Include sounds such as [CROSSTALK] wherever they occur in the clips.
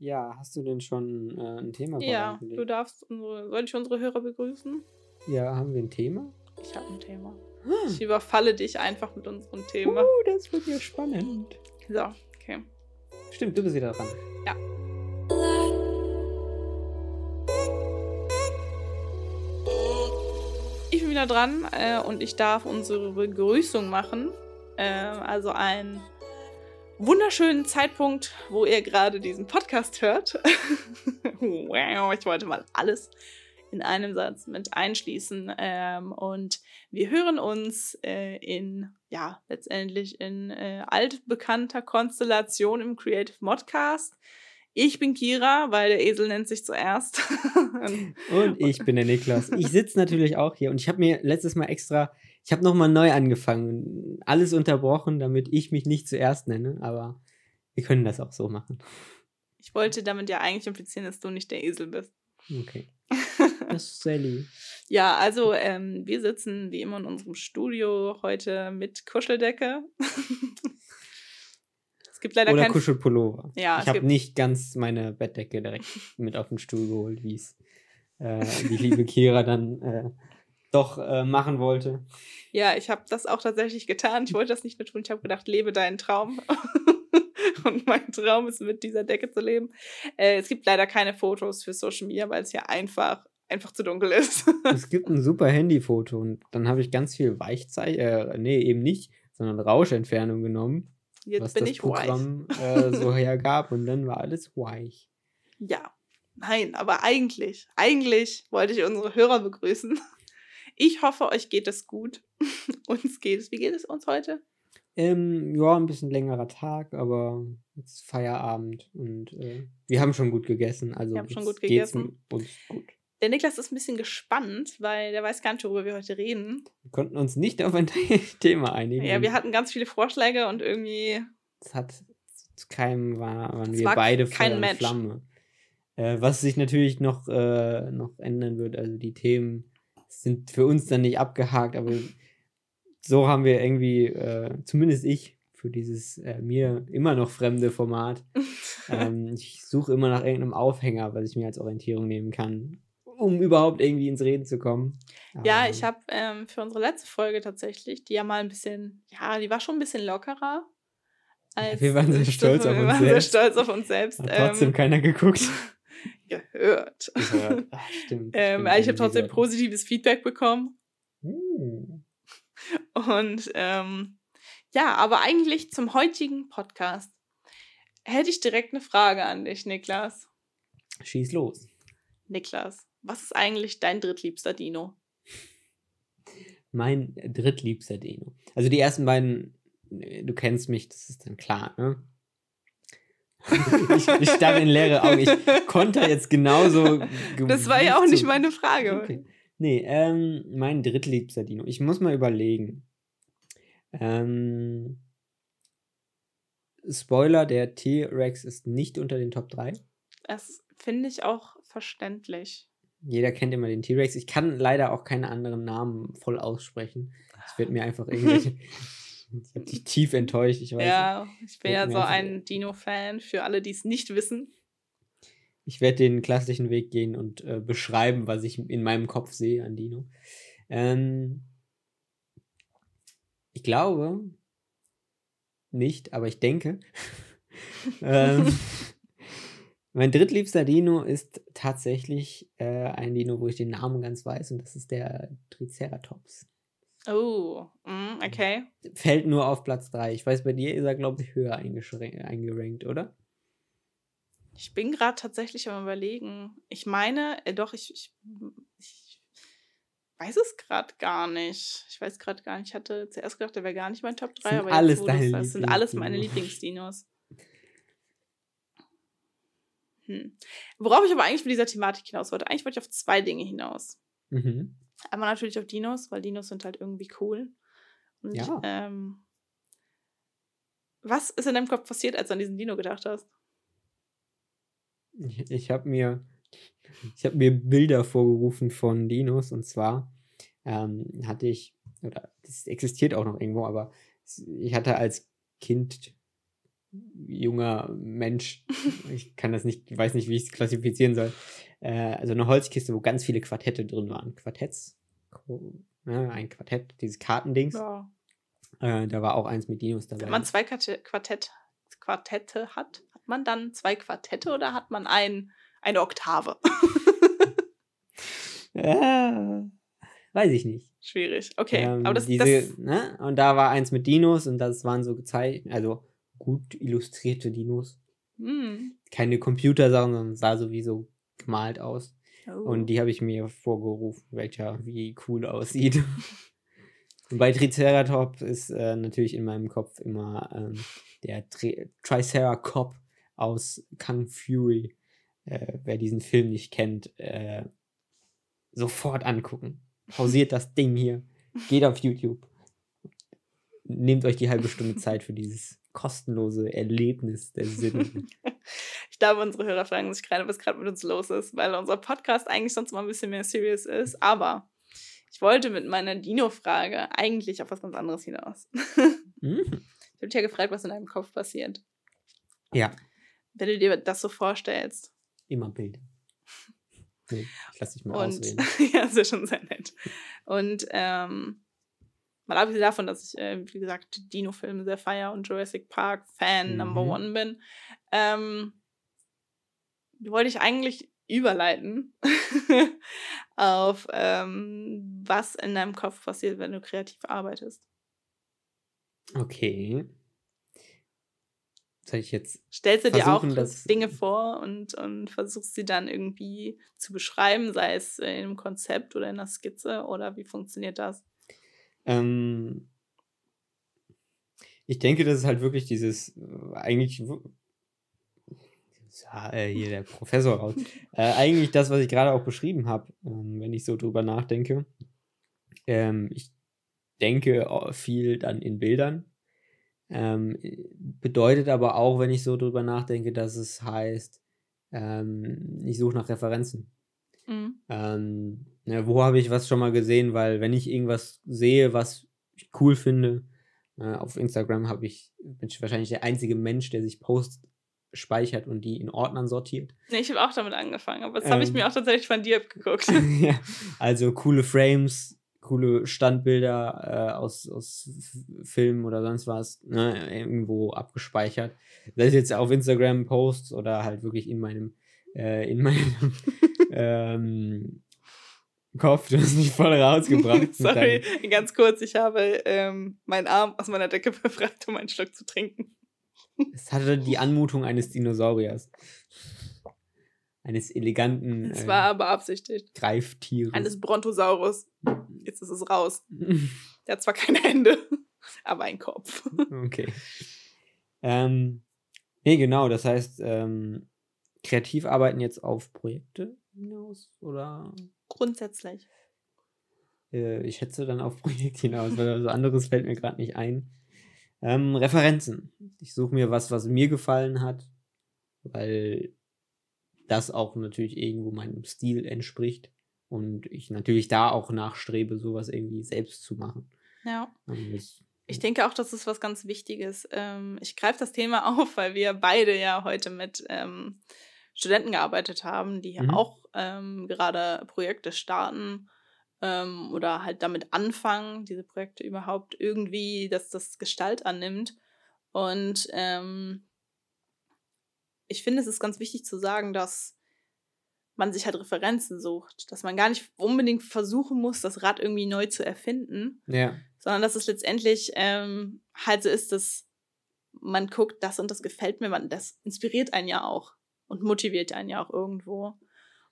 Ja, hast du denn schon äh, ein Thema Ja, du darfst unsere. Soll ich unsere Hörer begrüßen? Ja, haben wir ein Thema? Ich habe ein Thema. Ich überfalle dich einfach mit unserem Thema. Uh, das wird ja spannend. So, okay. Stimmt, du bist wieder dran. Ja. Ich bin wieder dran äh, und ich darf unsere Begrüßung machen. Äh, also ein wunderschönen Zeitpunkt, wo ihr gerade diesen Podcast hört. [LAUGHS] wow, ich wollte mal alles in einem Satz mit einschließen. Ähm, und wir hören uns äh, in, ja, letztendlich in äh, altbekannter Konstellation im Creative Modcast. Ich bin Kira, weil der Esel nennt sich zuerst. [LAUGHS] und ich bin der Niklas. Ich sitze natürlich auch hier und ich habe mir letztes Mal extra ich habe nochmal neu angefangen, alles unterbrochen, damit ich mich nicht zuerst nenne, aber wir können das auch so machen. Ich wollte damit ja eigentlich implizieren, dass du nicht der Esel bist. Okay. [LAUGHS] Das ist lieb. ja, also ähm, wir sitzen wie immer in unserem Studio heute mit Kuscheldecke. [LAUGHS] es gibt leider Oder kein Kuschelpullover. Ja, ich habe nicht ganz meine Bettdecke direkt mit auf den Stuhl geholt, wie es äh, die liebe Kira dann äh, doch äh, machen wollte. Ja, ich habe das auch tatsächlich getan. Ich wollte das nicht nur tun. Ich habe gedacht, lebe deinen Traum. [LAUGHS] Und mein Traum ist, mit dieser Decke zu leben. Äh, es gibt leider keine Fotos für Social Media, weil es ja einfach, einfach zu dunkel ist. [LAUGHS] es gibt ein super Handyfoto und dann habe ich ganz viel Weichzeichen, äh, nee, eben nicht, sondern Rauschentfernung genommen. Jetzt was bin das ich Programm äh, so [LAUGHS] hergab und dann war alles weich. Ja, nein, aber eigentlich, eigentlich wollte ich unsere Hörer begrüßen. Ich hoffe, euch geht es gut. [LAUGHS] uns geht es. Wie geht es uns heute? Ähm, ja, ein bisschen längerer Tag, aber jetzt Feierabend und äh, wir haben schon gut gegessen. Also wir haben schon gut gegessen. uns gut. Der Niklas ist ein bisschen gespannt, weil der weiß gar nicht, worüber wir heute reden. Wir konnten uns nicht auf ein [LAUGHS] Thema einigen. Ja, wir hatten ganz viele Vorschläge und irgendwie. Es hat zu keinem war, waren wir war beide voll Match. Flamme. Äh, was sich natürlich noch, äh, noch ändern wird, also die Themen sind für uns dann nicht abgehakt, aber so haben wir irgendwie, äh, zumindest ich, für dieses äh, mir immer noch fremde Format. [LAUGHS] ähm, ich suche immer nach irgendeinem Aufhänger, was ich mir als Orientierung nehmen kann, um überhaupt irgendwie ins Reden zu kommen. Ja, ich habe ähm, für unsere letzte Folge tatsächlich, die ja mal ein bisschen, ja, die war schon ein bisschen lockerer. Als, wir waren sehr stolz auf uns selbst. Wir waren sehr stolz auf uns selbst. Hat trotzdem ähm, keiner geguckt [LAUGHS] gehört. gehört. [LAUGHS] Ach, stimmt, ähm, ich habe trotzdem positives Feedback bekommen. Uh. Und ähm, ja, aber eigentlich zum heutigen Podcast hätte ich direkt eine Frage an dich, Niklas. Schieß los. Niklas, was ist eigentlich dein drittliebster Dino? Mein drittliebster Dino. Also die ersten beiden, du kennst mich, das ist dann klar, ne? Ich, ich starre in leere Augen. Ich konnte jetzt genauso. Das war ja auch nicht meine Frage. Okay. Nee, ähm, mein drittliebster Dino. Ich muss mal überlegen. Ähm, Spoiler, der T-Rex ist nicht unter den Top 3. Das finde ich auch verständlich. Jeder kennt immer den T-Rex. Ich kann leider auch keine anderen Namen voll aussprechen. Es wird mir einfach irgendwelche [LAUGHS] Ich habe dich tief enttäuscht, ich weiß. Ja, ich bin ja so ein Dino-Fan für alle, die es nicht wissen. Ich werde den klassischen Weg gehen und äh, beschreiben, was ich in meinem Kopf sehe an Dino. Ähm, ich glaube nicht, aber ich denke. [LAUGHS] ähm, mein drittliebster Dino ist tatsächlich äh, ein Dino, wo ich den Namen ganz weiß, und das ist der Triceratops. Oh, mm, okay. Fällt nur auf Platz 3. Ich weiß, bei dir ist er, glaube ich, höher eingerankt, oder? Ich bin gerade tatsächlich am überlegen. Ich meine, äh, doch, ich, ich, ich weiß es gerade gar nicht. Ich weiß gerade gar nicht. Ich hatte zuerst gedacht, der wäre gar nicht mein Top 3, aber alles deine das, das sind alles meine Lieblingsdinos. Hm. Worauf ich aber eigentlich mit dieser Thematik hinaus wollte, eigentlich wollte ich auf zwei Dinge hinaus. Mhm. Einmal natürlich auf Dinos, weil Dinos sind halt irgendwie cool. Und, ja. Ähm, was ist in deinem Kopf passiert, als du an diesen Dino gedacht hast? Ich, ich habe mir, ich habe mir Bilder vorgerufen von Dinos und zwar ähm, hatte ich, oder das existiert auch noch irgendwo, aber ich hatte als Kind junger Mensch. [LAUGHS] Ich kann das nicht, weiß nicht, wie ich es klassifizieren soll. Äh, also eine Holzkiste, wo ganz viele Quartette drin waren. Quartetts. Ne, ein Quartett, dieses Kartendings. Ja. Äh, da war auch eins mit Dinos dabei. Wenn man zwei Quartett, Quartette hat, hat man dann zwei Quartette oder hat man ein, eine Oktave? [LAUGHS] ja, weiß ich nicht. Schwierig. Okay, ähm, aber das, diese, das ne? Und da war eins mit Dinos und das waren so gezeichnet, also gut illustrierte Dinos. Mm. Keine Computersachen, sondern sah sowieso gemalt aus. Oh. Und die habe ich mir vorgerufen, welcher wie cool aussieht. [LAUGHS] und bei Triceratops ist äh, natürlich in meinem Kopf immer ähm, der Tri Triceracop aus Kung Fury. Äh, wer diesen Film nicht kennt, äh, sofort angucken. Pausiert das Ding hier. Geht auf YouTube. Nehmt euch die halbe Stunde Zeit für dieses kostenlose Erlebnis der Sinne. [LAUGHS] glaube, unsere Hörer fragen sich gerade, was gerade mit uns los ist, weil unser Podcast eigentlich sonst mal ein bisschen mehr serious ist. Aber ich wollte mit meiner Dino-Frage eigentlich auf was ganz anderes hinaus. [LAUGHS] mhm. Ich habe dich ja gefragt, was in deinem Kopf passiert. Ja. Wenn du dir das so vorstellst. Immer Bilder. Nee, ich lasse dich mal Und, ausreden. [LAUGHS] ja, das ist schon sehr nett. Und ähm, Mal abgesehen davon, dass ich, äh, wie gesagt, Dino-Filme sehr feier und Jurassic Park-Fan mhm. Number One bin, ähm, wollte ich eigentlich überleiten [LAUGHS] auf ähm, was in deinem Kopf passiert, wenn du kreativ arbeitest. Okay. Soll ich jetzt. Stellst du dir auch Dinge vor und, und versuchst sie dann irgendwie zu beschreiben, sei es in einem Konzept oder in einer Skizze oder wie funktioniert das? Ähm, ich denke, das ist halt wirklich dieses, äh, eigentlich, ja, äh, hier der Professor raus, [LAUGHS] äh, eigentlich das, was ich gerade auch beschrieben habe, ähm, wenn ich so drüber nachdenke. Ähm, ich denke viel dann in Bildern. Ähm, bedeutet aber auch, wenn ich so drüber nachdenke, dass es heißt, ähm, ich suche nach Referenzen. Mhm. Ähm, ja, wo habe ich was schon mal gesehen? Weil wenn ich irgendwas sehe, was ich cool finde, äh, auf Instagram habe ich, bin ich wahrscheinlich der einzige Mensch, der sich Posts speichert und die in Ordnern sortiert. Nee, ich habe auch damit angefangen, aber das ähm, habe ich mir auch tatsächlich von dir abgeguckt. [LAUGHS] ja, [LAUGHS] also coole Frames, coole Standbilder äh, aus, aus Filmen oder sonst was, ne, irgendwo abgespeichert. Das ist jetzt auf Instagram Posts oder halt wirklich in meinem, äh, in meinem [LAUGHS] ähm, Kopf, du hast mich voll rausgebracht. Sorry, ganz kurz, ich habe ähm, meinen Arm aus meiner Decke befreit, um einen Schluck zu trinken. Es hatte die Anmutung eines Dinosauriers. Eines eleganten. Es war äh, aber absichtlich. Greiftieres. Eines Brontosaurus. Jetzt ist es raus. [LAUGHS] Der hat zwar keine Hände, [LAUGHS] aber einen Kopf. Okay. Ähm, nee, genau, das heißt, ähm, kreativ arbeiten jetzt auf Projekte hinaus oder? Grundsätzlich. Äh, ich schätze dann auf Projekt hinaus, weil so anderes fällt mir gerade nicht ein. Ähm, Referenzen. Ich suche mir was, was mir gefallen hat, weil das auch natürlich irgendwo meinem Stil entspricht und ich natürlich da auch nachstrebe, sowas irgendwie selbst zu machen. Ja. Ich denke auch, das ist was ganz Wichtiges. Ähm, ich greife das Thema [LAUGHS] auf, weil wir beide ja heute mit ähm, Studenten gearbeitet haben, die mhm. auch ähm, gerade Projekte starten ähm, oder halt damit anfangen, diese Projekte überhaupt irgendwie, dass das Gestalt annimmt. Und ähm, ich finde, es ist ganz wichtig zu sagen, dass man sich halt Referenzen sucht, dass man gar nicht unbedingt versuchen muss, das Rad irgendwie neu zu erfinden, ja. sondern dass es letztendlich ähm, halt so ist, dass man guckt, das und das gefällt mir, man, das inspiriert einen ja auch und motiviert einen ja auch irgendwo.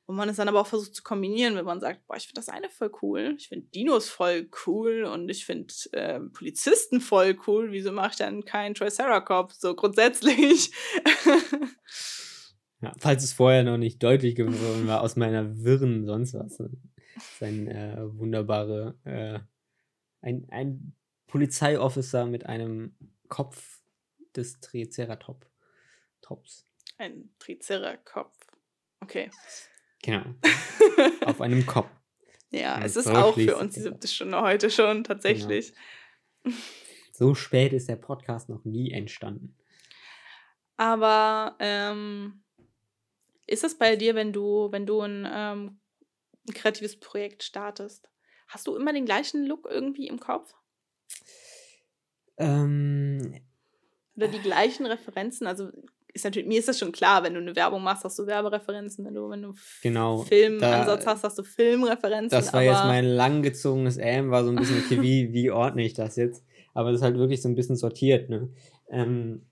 Und man es dann aber auch versucht zu kombinieren, wenn man sagt, boah, ich finde das eine voll cool, ich finde Dinos voll cool und ich finde äh, Polizisten voll cool. Wieso mache ich dann keinen Triceratops so grundsätzlich? [LAUGHS] ja, falls es vorher noch nicht deutlich geworden war, aus meiner Wirren sonst was. Ne? Sein äh, wunderbare, äh, ein, ein Polizeiofficer mit einem Kopf des Triceratops. Ein Triceratops. Okay. Genau. [LAUGHS] Auf einem Kopf. Ja, Ein es ist auch für uns die siebte Stunde heute schon, tatsächlich. Genau. So spät ist der Podcast noch nie entstanden. Aber ähm, ist das bei dir, wenn du, wenn du ein, ähm, ein kreatives Projekt startest, hast du immer den gleichen Look irgendwie im Kopf? Ähm, Oder die gleichen Referenzen? Also ist natürlich, mir ist das schon klar, wenn du eine Werbung machst, hast du Werbereferenzen, wenn du, wenn du genau, Filmansatz hast, hast du Filmreferenzen. Das war jetzt mein langgezogenes Ähm, war so ein bisschen, okay, wie, wie ordne ich das jetzt? Aber das ist halt wirklich so ein bisschen sortiert, ne? Ähm,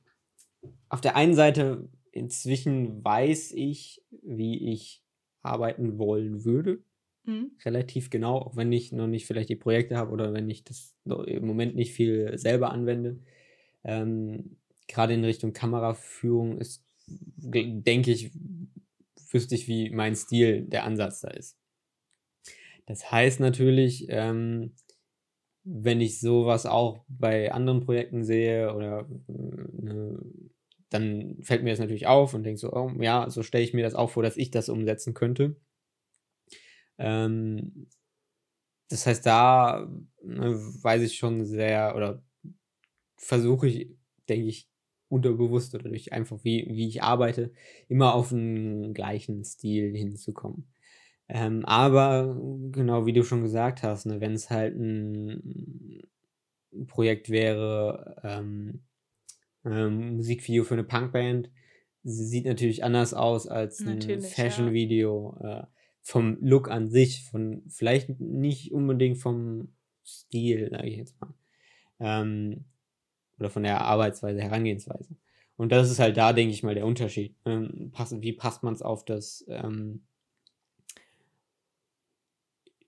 auf der einen Seite, inzwischen weiß ich, wie ich arbeiten wollen würde. Mhm. Relativ genau, auch wenn ich noch nicht vielleicht die Projekte habe oder wenn ich das im Moment nicht viel selber anwende. Ähm, Gerade in Richtung Kameraführung ist, denke ich, wüsste ich, wie mein Stil, der Ansatz da ist. Das heißt natürlich, ähm, wenn ich sowas auch bei anderen Projekten sehe oder ne, dann fällt mir das natürlich auf und denke so, oh, ja, so stelle ich mir das auch vor, dass ich das umsetzen könnte. Ähm, das heißt, da ne, weiß ich schon sehr oder versuche ich, denke ich, unterbewusst oder durch einfach wie, wie ich arbeite, immer auf einen gleichen Stil hinzukommen. Ähm, aber genau wie du schon gesagt hast, ne, wenn es halt ein Projekt wäre, ähm, ähm, Musikvideo für eine Punkband, sieht natürlich anders aus als ein Fashion-Video. Ja. Äh, vom Look an sich, von vielleicht nicht unbedingt vom Stil, sage ich jetzt mal. Ähm, oder von der Arbeitsweise, Herangehensweise. Und das ist halt da, denke ich mal, der Unterschied. Ähm, pass, wie passt man es auf das ähm,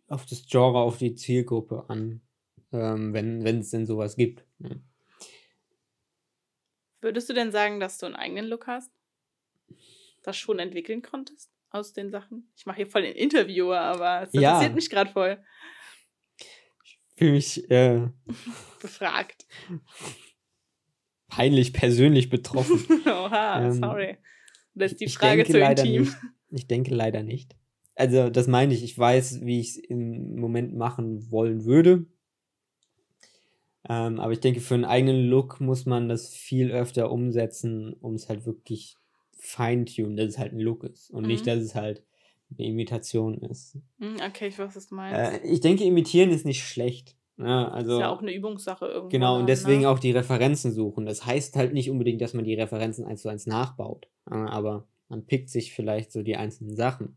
auf das Genre, auf die Zielgruppe an, ähm, wenn es denn sowas gibt. Ne? Würdest du denn sagen, dass du einen eigenen Look hast? Das schon entwickeln konntest? aus den Sachen? Ich mache hier voll den Interviewer, aber es interessiert ja. mich gerade voll. Ich fühle mich äh, [LAUGHS] befragt. [LAUGHS] Peinlich persönlich betroffen. [LAUGHS] Oha, ähm, sorry. Das ist die Frage zu intim. Nicht, ich denke leider nicht. Also, das meine ich. Ich weiß, wie ich es im Moment machen wollen würde. Ähm, aber ich denke, für einen eigenen Look muss man das viel öfter umsetzen, um es halt wirklich feintunen, dass es halt ein Look ist und mhm. nicht, dass es halt eine Imitation ist. Mhm, okay, ich weiß, was du meinst. Äh, ich denke, imitieren ist nicht schlecht. Ja, ne? also, ist ja auch eine Übungssache irgendwie. Genau, und deswegen ne? auch die Referenzen suchen. Das heißt halt nicht unbedingt, dass man die Referenzen eins zu eins nachbaut. Aber man pickt sich vielleicht so die einzelnen Sachen.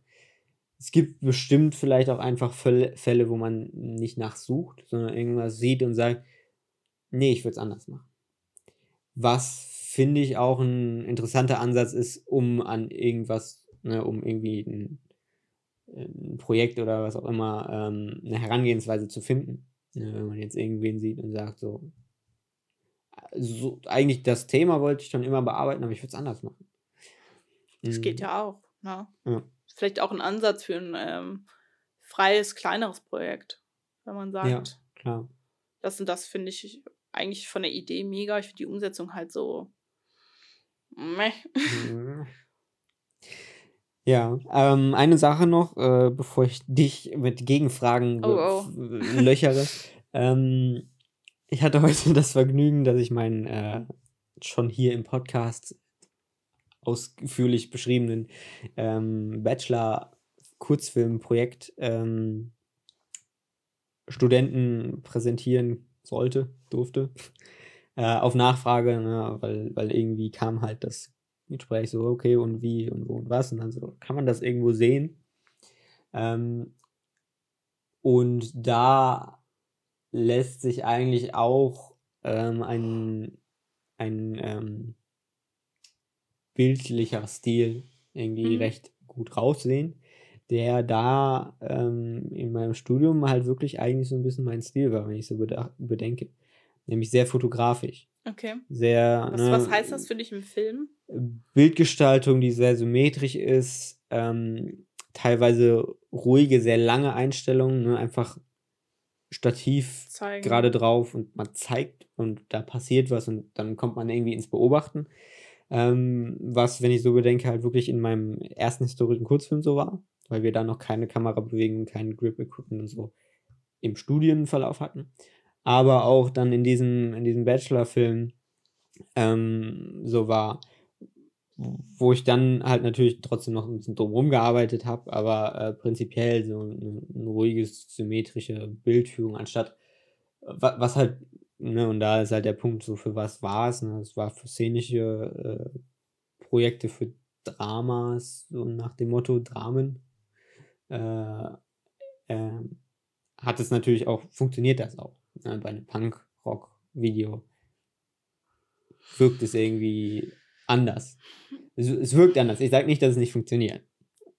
Es gibt bestimmt vielleicht auch einfach Fälle, wo man nicht nachsucht, sondern irgendwas sieht und sagt, nee, ich würde es anders machen. Was finde ich auch ein interessanter Ansatz ist, um an irgendwas, ne, um irgendwie ein, ein, Projekt oder was auch immer, ähm, eine Herangehensweise zu finden. Ne, wenn man jetzt irgendwen sieht und sagt, so, so, eigentlich das Thema wollte ich schon immer bearbeiten, aber ich würde es anders machen. Das mhm. geht ja auch. Ne? Ja. Vielleicht auch ein Ansatz für ein ähm, freies, kleineres Projekt, wenn man sagt. Ja, klar. Das und das finde ich eigentlich von der Idee mega. Ich finde die Umsetzung halt so Meh. [LAUGHS] Ja, ähm, eine Sache noch, äh, bevor ich dich mit Gegenfragen oh, oh. [LAUGHS] löchere. ähm, ich hatte heute [LAUGHS] das Vergnügen, dass ich meinen äh, schon hier im Podcast ausführlich beschriebenen ähm, Bachelor-Kurzfilmprojekt ähm, Studenten präsentieren sollte, durfte [LAUGHS] äh, auf Nachfrage, ne, weil, weil irgendwie kam halt das Gespräch so, okay, und wie und wo und was. Und dann so, kann man das irgendwo sehen? Ähm, und da lässt sich eigentlich auch ähm, ein, ein ähm, bildlicher Stil irgendwie mhm. recht gut raussehen, der da ähm, in meinem Studium halt wirklich eigentlich so ein bisschen mein Stil war, wenn ich so bedenke nämlich sehr fotografisch. Okay. Sehr. Was, ne, was heißt das für dich im Film? Bildgestaltung, die sehr symmetrisch ist, ähm, teilweise ruhige, sehr lange Einstellungen, ne? einfach Stativ gerade drauf und man zeigt und da passiert was und dann kommt man irgendwie ins Beobachten. Ähm, was, wenn ich so bedenke, halt wirklich in meinem ersten historischen Kurzfilm so war, weil wir da noch keine Kamerabewegung, kein Grip-Equipment und so im Studienverlauf hatten aber auch dann in diesem, in diesem Bachelor-Film ähm, so war, wo ich dann halt natürlich trotzdem noch ein bisschen drumherum gearbeitet habe, aber äh, prinzipiell so eine, eine ruhiges, symmetrische Bildführung anstatt, was halt, ne, und da ist halt der Punkt, so für was war es, ne, es war für szenische äh, Projekte, für Dramas, so nach dem Motto Dramen, äh, äh, hat es natürlich auch, funktioniert das auch, ne, bei einem Punk-Rock-Video wirkt es irgendwie anders. Es, es wirkt anders. Ich sage nicht, dass es nicht funktioniert.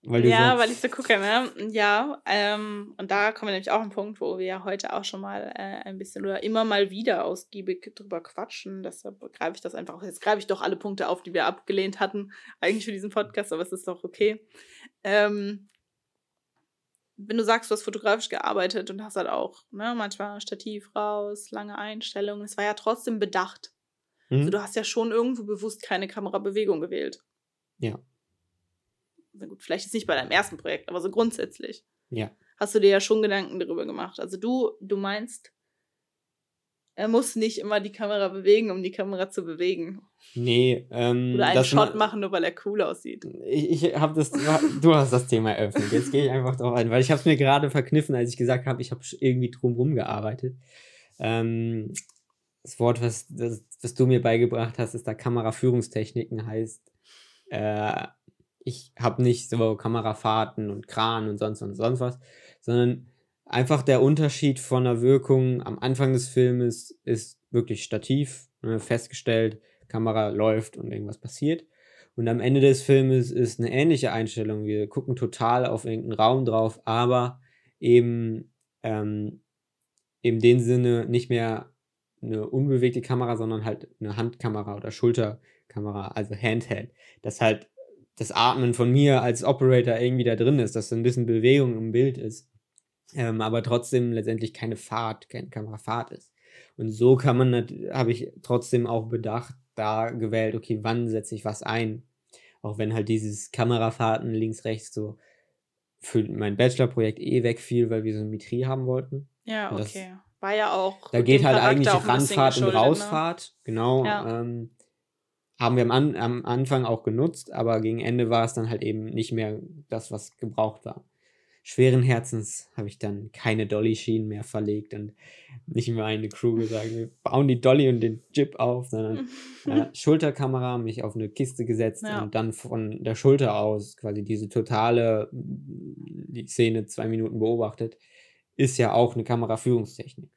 Weil ja, weil ich so gucke, ne? Ja, ähm, und da kommen wir nämlich auch an einen Punkt, wo wir ja heute auch schon mal äh, ein bisschen oder immer mal wieder ausgiebig drüber quatschen. Deshalb greife ich das einfach. Jetzt greife ich doch alle Punkte auf, die wir abgelehnt hatten, eigentlich für diesen Podcast, aber es ist doch okay. Ähm, wenn du sagst, du hast fotografisch gearbeitet und hast halt auch, ne, manchmal Stativ raus, lange Einstellungen, es war ja trotzdem bedacht. Also mhm. Also du hast ja schon irgendwo bewusst keine Kamerabewegung gewählt. Ja. Na gut, vielleicht ist nicht bei deinem ersten Projekt, aber so grundsätzlich. Ja. Hast du dir ja schon Gedanken darüber gemacht. Also du, du meinst, er muss nicht immer die Kamera bewegen, um die Kamera zu bewegen. Nee, ähm. Oder einen Shot machen, nur weil er cool aussieht. Ich, ich habe das, du hast das Thema eröffnet. Jetzt gehe ich einfach drauf ein, weil ich habe es mir gerade verkniffen, als ich gesagt habe, ich habe irgendwie drumherum gearbeitet. Ähm, das Wort, was, das, was du mir beigebracht hast, ist da Kameraführungstechniken heißt, äh, ich habe nicht so Kamerafahrten und Kran und sonst und sonst was, sondern einfach der Unterschied von der Wirkung am Anfang des Filmes ist wirklich Stativ, ne, festgestellt, Kamera läuft und irgendwas passiert. Und am Ende des Filmes ist eine ähnliche Einstellung. Wir gucken total auf irgendeinen Raum drauf, aber eben ähm, in dem Sinne nicht mehr eine unbewegte Kamera, sondern halt eine Handkamera oder Schulterkamera, also Handheld. Dass halt das Atmen von mir als Operator irgendwie da drin ist, dass so ein bisschen Bewegung im Bild ist, ähm, aber trotzdem letztendlich keine Fahrt, keine Kamerafahrt ist. Und so kann man, habe ich trotzdem auch bedacht, da gewählt, okay, wann setze ich was ein? Auch wenn halt dieses Kamerafahrten links, rechts so für mein Bachelorprojekt eh wegfiel, weil wir Symmetrie haben wollten. Ja, okay. War ja auch. Da geht halt eigentlich Ranfahrt und ne? Rausfahrt. Ne? Genau. Ja. Ähm, haben wir am, An am Anfang auch genutzt, aber gegen Ende war es dann halt eben nicht mehr das, was gebraucht war. Schweren Herzens habe ich dann keine Dolly-Schienen mehr verlegt und nicht mehr eine Crew gesagt, wir bauen die Dolly und den Jib auf, sondern [LAUGHS] äh, Schulterkamera, mich auf eine Kiste gesetzt ja. und dann von der Schulter aus quasi diese totale, die Szene zwei Minuten beobachtet ist ja auch eine Kameraführungstechnik.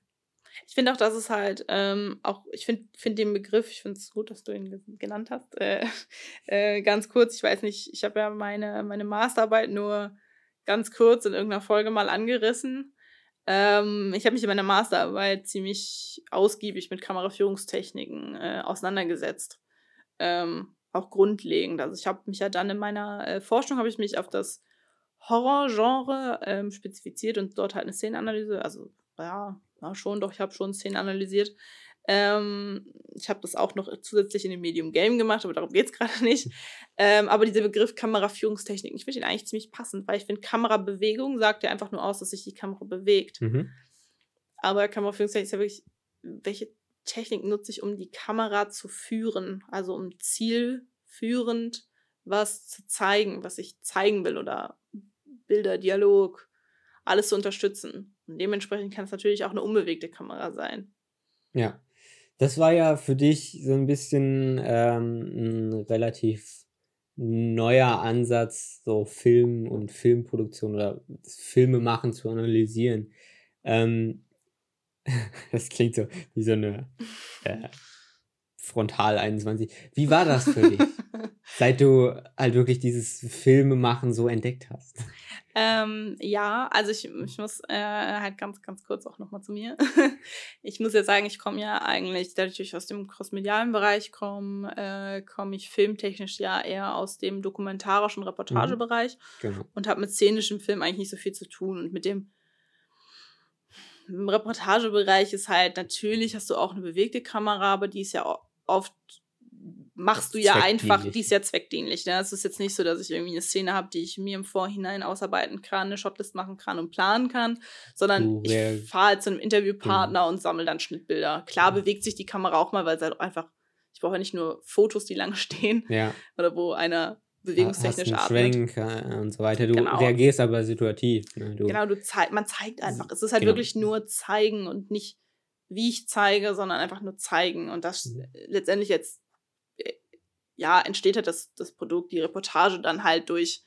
Ich finde auch, dass es halt ähm, auch, ich finde find den Begriff, ich finde es gut, dass du ihn genannt hast. Äh, [LAUGHS] äh, ganz kurz, ich weiß nicht, ich habe ja meine, meine Masterarbeit nur ganz kurz in irgendeiner Folge mal angerissen. Ähm, ich habe mich in meiner Masterarbeit ziemlich ausgiebig mit Kameraführungstechniken äh, auseinandergesetzt. Ähm, auch grundlegend. Also ich habe mich ja dann in meiner äh, Forschung habe ich mich auf das Horrorgenre ähm, spezifiziert und dort halt eine Szenenanalyse, also ja, ja schon, doch, ich habe schon Szenen analysiert. Ähm, ich habe das auch noch zusätzlich in dem Medium Game gemacht, aber darum geht es [LAUGHS] gerade nicht. Ähm, aber dieser Begriff Kameraführungstechniken, ich finde ihn eigentlich ziemlich passend, weil ich finde, Kamerabewegung sagt ja einfach nur aus, dass sich die Kamera bewegt. Mhm. Aber Kameraführungstechnik ist ja wirklich, welche Technik nutze ich, um die Kamera zu führen, also um zielführend was zu zeigen, was ich zeigen will oder Bilder, Dialog, alles zu unterstützen. Und dementsprechend kann es natürlich auch eine unbewegte Kamera sein. Ja. Das war ja für dich so ein bisschen ähm, ein relativ neuer Ansatz, so Film und Filmproduktion oder Filme machen zu analysieren. Ähm, [LAUGHS] das klingt so wie so eine äh, [LAUGHS] Frontal 21. Wie war das für dich, [LAUGHS] seit du halt wirklich dieses Filme machen so entdeckt hast? Ähm, ja, also ich, ich muss äh, halt ganz, ganz kurz auch nochmal zu mir. [LAUGHS] ich muss ja sagen, ich komme ja eigentlich, dadurch, dass ich aus dem crossmedialen Bereich komme, äh, komme ich filmtechnisch ja eher aus dem dokumentarischen mhm. Reportagebereich mhm, genau. und habe mit szenischem Film eigentlich nicht so viel zu tun. Und mit dem im Reportagebereich ist halt, natürlich hast du auch eine bewegte Kamera, aber die ist ja oft machst du ja einfach, die ist ja zweckdienlich. Ne? Es ist jetzt nicht so, dass ich irgendwie eine Szene habe, die ich mir im Vorhinein ausarbeiten kann, eine Shotlist machen kann und planen kann, sondern ich fahre halt zu einem Interviewpartner genau. und sammle dann Schnittbilder. Klar ja. bewegt sich die Kamera auch mal, weil es halt einfach, ich brauche ja nicht nur Fotos, die lang [LAUGHS] stehen ja. oder wo einer bewegungstechnisch hast einen. Schwenk äh, und so weiter. Du genau. reagierst aber situativ. Ne? Du genau, du zeig, man zeigt einfach. Es ist halt genau. wirklich nur zeigen und nicht, wie ich zeige, sondern einfach nur zeigen. Und das mhm. letztendlich jetzt, äh, ja, entsteht halt das, das Produkt, die Reportage dann halt durch,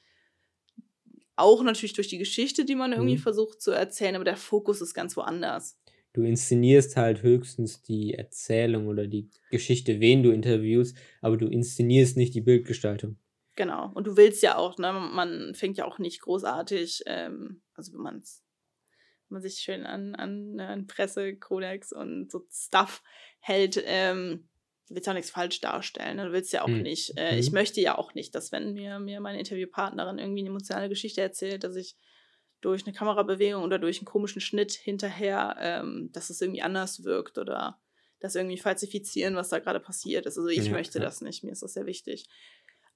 auch natürlich durch die Geschichte, die man irgendwie mhm. versucht zu erzählen, aber der Fokus ist ganz woanders. Du inszenierst halt höchstens die Erzählung oder die Geschichte, wen du interviewst, aber du inszenierst nicht die Bildgestaltung. Genau. Und du willst ja auch, ne, man fängt ja auch nicht großartig, ähm, also wenn man wenn man sich schön an, an, an Pressekodex und so Stuff hält, ähm, willst du auch nichts falsch darstellen. Ne? Du willst ja auch mhm. nicht, äh, ich mhm. möchte ja auch nicht, dass wenn mir, mir meine Interviewpartnerin irgendwie eine emotionale Geschichte erzählt, dass ich durch eine Kamerabewegung oder durch einen komischen Schnitt hinterher, ähm, dass es irgendwie anders wirkt oder das irgendwie falsifizieren, was da gerade passiert ist. Also ich ja, möchte ja. das nicht, mir ist das sehr wichtig.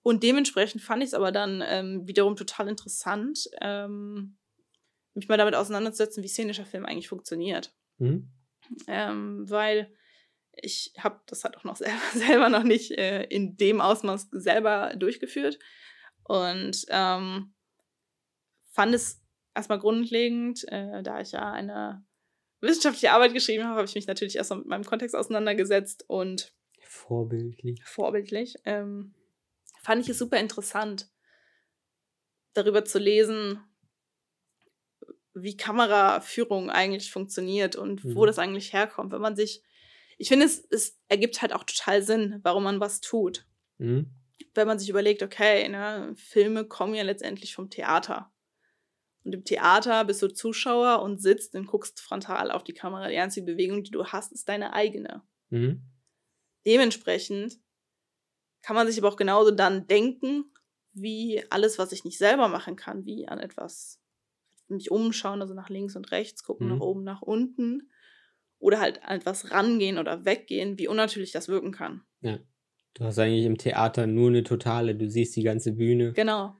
Und dementsprechend fand ich es aber dann ähm, wiederum total interessant, ähm, mich mal damit auseinanderzusetzen, wie szenischer Film eigentlich funktioniert. Mhm. Ähm, weil ich habe das halt auch noch [LAUGHS] selber, selber noch nicht äh, in dem Ausmaß selber durchgeführt und ähm, fand es erstmal grundlegend, äh, da ich ja eine wissenschaftliche Arbeit geschrieben habe, habe ich mich natürlich erstmal mit meinem Kontext auseinandergesetzt und vorbildlich. Vorbildlich. Ähm, fand ich es super interessant, darüber zu lesen, wie Kameraführung eigentlich funktioniert und mhm. wo das eigentlich herkommt. Wenn man sich, ich finde, es, es ergibt halt auch total Sinn, warum man was tut. Mhm. Wenn man sich überlegt, okay, ne, Filme kommen ja letztendlich vom Theater. Und im Theater bist du Zuschauer und sitzt und guckst frontal auf die Kamera. Die einzige Bewegung, die du hast, ist deine eigene. Mhm. Dementsprechend kann man sich aber auch genauso dann denken, wie alles, was ich nicht selber machen kann, wie an etwas mich umschauen, also nach links und rechts gucken, mhm. nach oben, nach unten. Oder halt etwas rangehen oder weggehen, wie unnatürlich das wirken kann. Ja. Du hast eigentlich im Theater nur eine totale, du siehst die ganze Bühne. Genau.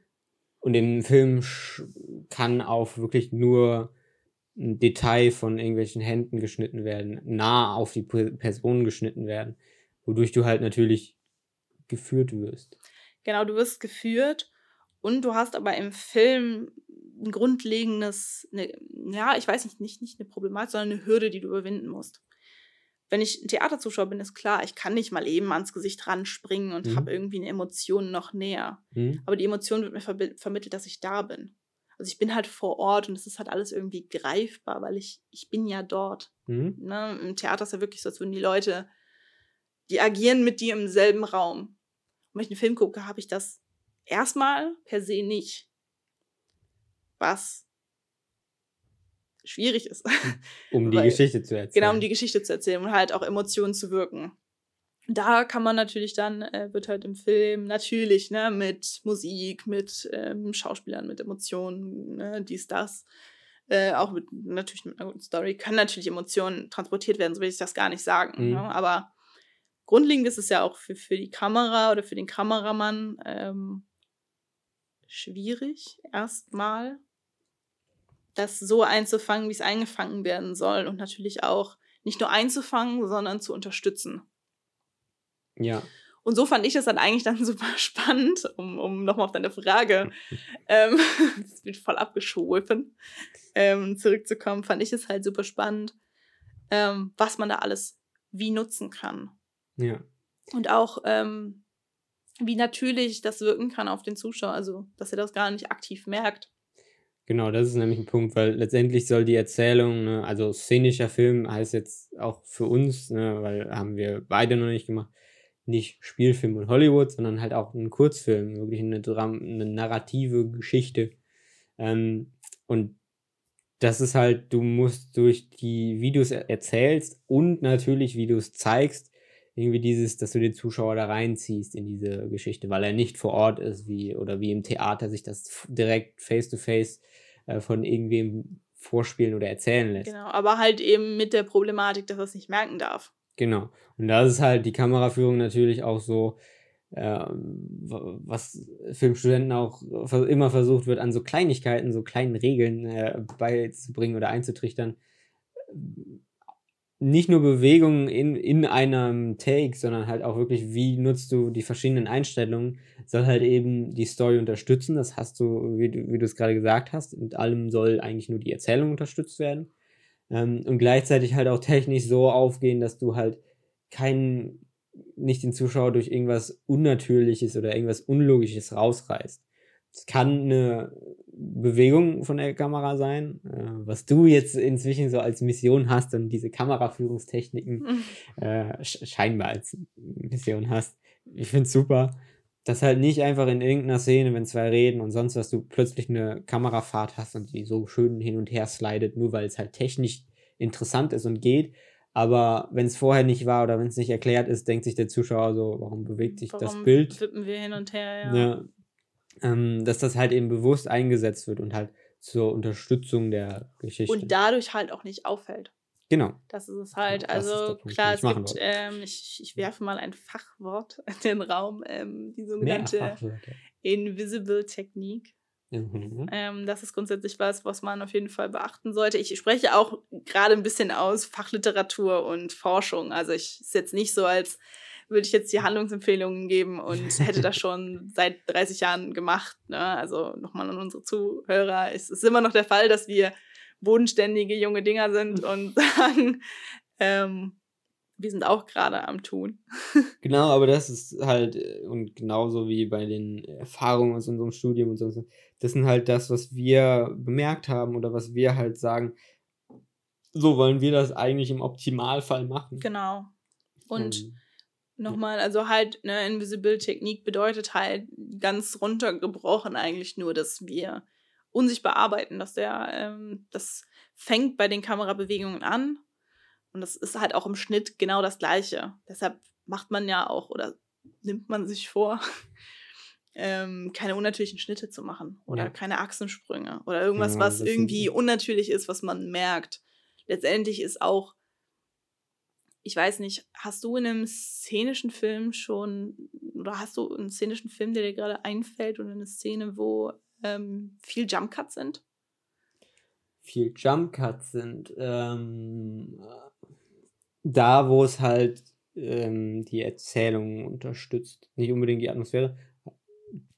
Und im Film kann auch wirklich nur ein Detail von irgendwelchen Händen geschnitten werden, nah auf die Person geschnitten werden, wodurch du halt natürlich geführt wirst. Genau, du wirst geführt und du hast aber im Film ein grundlegendes, eine, ja, ich weiß nicht, nicht, nicht eine Problematik, sondern eine Hürde, die du überwinden musst. Wenn ich ein Theaterzuschauer bin, ist klar, ich kann nicht mal eben ans Gesicht ranspringen und mhm. habe irgendwie eine Emotion noch näher. Mhm. Aber die Emotion wird mir ver vermittelt, dass ich da bin. Also ich bin halt vor Ort und es ist halt alles irgendwie greifbar, weil ich, ich bin ja dort. Mhm. Ne? Im Theater ist ja wirklich so, als würden die Leute, die agieren mit dir im selben Raum. Und wenn ich einen Film gucke, habe ich das erstmal per se nicht. Was schwierig ist. [LAUGHS] Um die Weil, Geschichte zu erzählen. Genau, um die Geschichte zu erzählen und halt auch Emotionen zu wirken. Da kann man natürlich dann, äh, wird halt im Film natürlich, ne, mit Musik, mit ähm, Schauspielern, mit Emotionen, ne, dies, das, äh, auch mit, natürlich mit einer guten Story, können natürlich Emotionen transportiert werden, so will ich das gar nicht sagen. Mhm. Ne? Aber grundlegend ist es ja auch für, für die Kamera oder für den Kameramann ähm, schwierig, erstmal das so einzufangen, wie es eingefangen werden soll und natürlich auch nicht nur einzufangen, sondern zu unterstützen. Ja. Und so fand ich es dann eigentlich dann [LAUGHS] super spannend, um, um nochmal auf deine Frage, [LAUGHS] ähm, [LAUGHS] das wird voll abgeschwolfen, ähm, zurückzukommen, fand ich es halt super spannend, ähm, was man da alles wie nutzen kann. Ja. Und auch, ähm, wie natürlich das wirken kann auf den Zuschauer, also dass er das gar nicht aktiv merkt. Genau, das ist nämlich ein Punkt, weil letztendlich soll die Erzählung, ne, also szenischer Film heißt jetzt auch für uns, ne, weil haben wir beide noch nicht gemacht, nicht Spielfilm und Hollywood, sondern halt auch ein Kurzfilm, wirklich eine, Dram eine narrative Geschichte. Ähm, und das ist halt, du musst durch die Videos erzählst und natürlich, wie du es zeigst, irgendwie dieses, dass du den Zuschauer da reinziehst in diese Geschichte, weil er nicht vor Ort ist, wie oder wie im Theater sich das direkt face to face äh, von irgendwem vorspielen oder erzählen lässt. Genau, aber halt eben mit der Problematik, dass er es nicht merken darf. Genau. Und da ist halt die Kameraführung natürlich auch so, äh, was Filmstudenten auch immer versucht wird, an so Kleinigkeiten, so kleinen Regeln äh, beizubringen oder einzutrichtern nicht nur Bewegungen in, in einem Take, sondern halt auch wirklich, wie nutzt du die verschiedenen Einstellungen, soll halt eben die Story unterstützen. Das hast du, wie du, wie du es gerade gesagt hast, mit allem soll eigentlich nur die Erzählung unterstützt werden. Ähm, und gleichzeitig halt auch technisch so aufgehen, dass du halt keinen, nicht den Zuschauer durch irgendwas Unnatürliches oder irgendwas Unlogisches rausreißt. Es kann eine Bewegung von der Kamera sein, äh, was du jetzt inzwischen so als Mission hast und diese Kameraführungstechniken mhm. äh, scheinbar als Mission hast. Ich finde es super, dass halt nicht einfach in irgendeiner Szene, wenn zwei reden und sonst was, du plötzlich eine Kamerafahrt hast und die so schön hin und her slidet, nur weil es halt technisch interessant ist und geht. Aber wenn es vorher nicht war oder wenn es nicht erklärt ist, denkt sich der Zuschauer so, warum bewegt sich warum das Bild? Wippen wir hin und her, ja. ja ähm, dass das halt eben bewusst eingesetzt wird und halt zur Unterstützung der Geschichte. Und dadurch halt auch nicht auffällt. Genau. Das ist es halt. Genau, also Punkt, klar, es gibt, ähm, ich, ich werfe mal ein Fachwort [LAUGHS] in den Raum, ähm, die sogenannte Invisible Technique. Mhm. Ähm, das ist grundsätzlich was, was man auf jeden Fall beachten sollte. Ich spreche auch gerade ein bisschen aus Fachliteratur und Forschung. Also ich ist jetzt nicht so, als würde ich jetzt die Handlungsempfehlungen geben und [LAUGHS] hätte das schon seit 30 Jahren gemacht. Ne? Also nochmal an unsere Zuhörer. Es ist immer noch der Fall, dass wir bodenständige junge Dinger sind und [LAUGHS] sagen, ähm, wir sind auch gerade am Tun. [LAUGHS] genau, aber das ist halt, äh, und genauso wie bei den Erfahrungen aus unserem Studium und so, das sind halt das, was wir bemerkt haben oder was wir halt sagen, so wollen wir das eigentlich im Optimalfall machen. Genau. Und ähm, Nochmal, also halt, ne, Invisible Technik bedeutet halt ganz runtergebrochen eigentlich nur, dass wir unsichtbar arbeiten, dass der, ähm, das fängt bei den Kamerabewegungen an und das ist halt auch im Schnitt genau das Gleiche. Deshalb macht man ja auch oder nimmt man sich vor, [LAUGHS] ähm, keine unnatürlichen Schnitte zu machen oder ja. keine Achsensprünge oder irgendwas, ja, was irgendwie unnatürlich ist, was man merkt. Letztendlich ist auch ich weiß nicht, hast du in einem szenischen Film schon, oder hast du einen szenischen Film, der dir gerade einfällt oder eine Szene, wo ähm, viel Jump Cuts sind? Viel Jump Cuts sind. Ähm, da, wo es halt ähm, die Erzählung unterstützt, nicht unbedingt die Atmosphäre.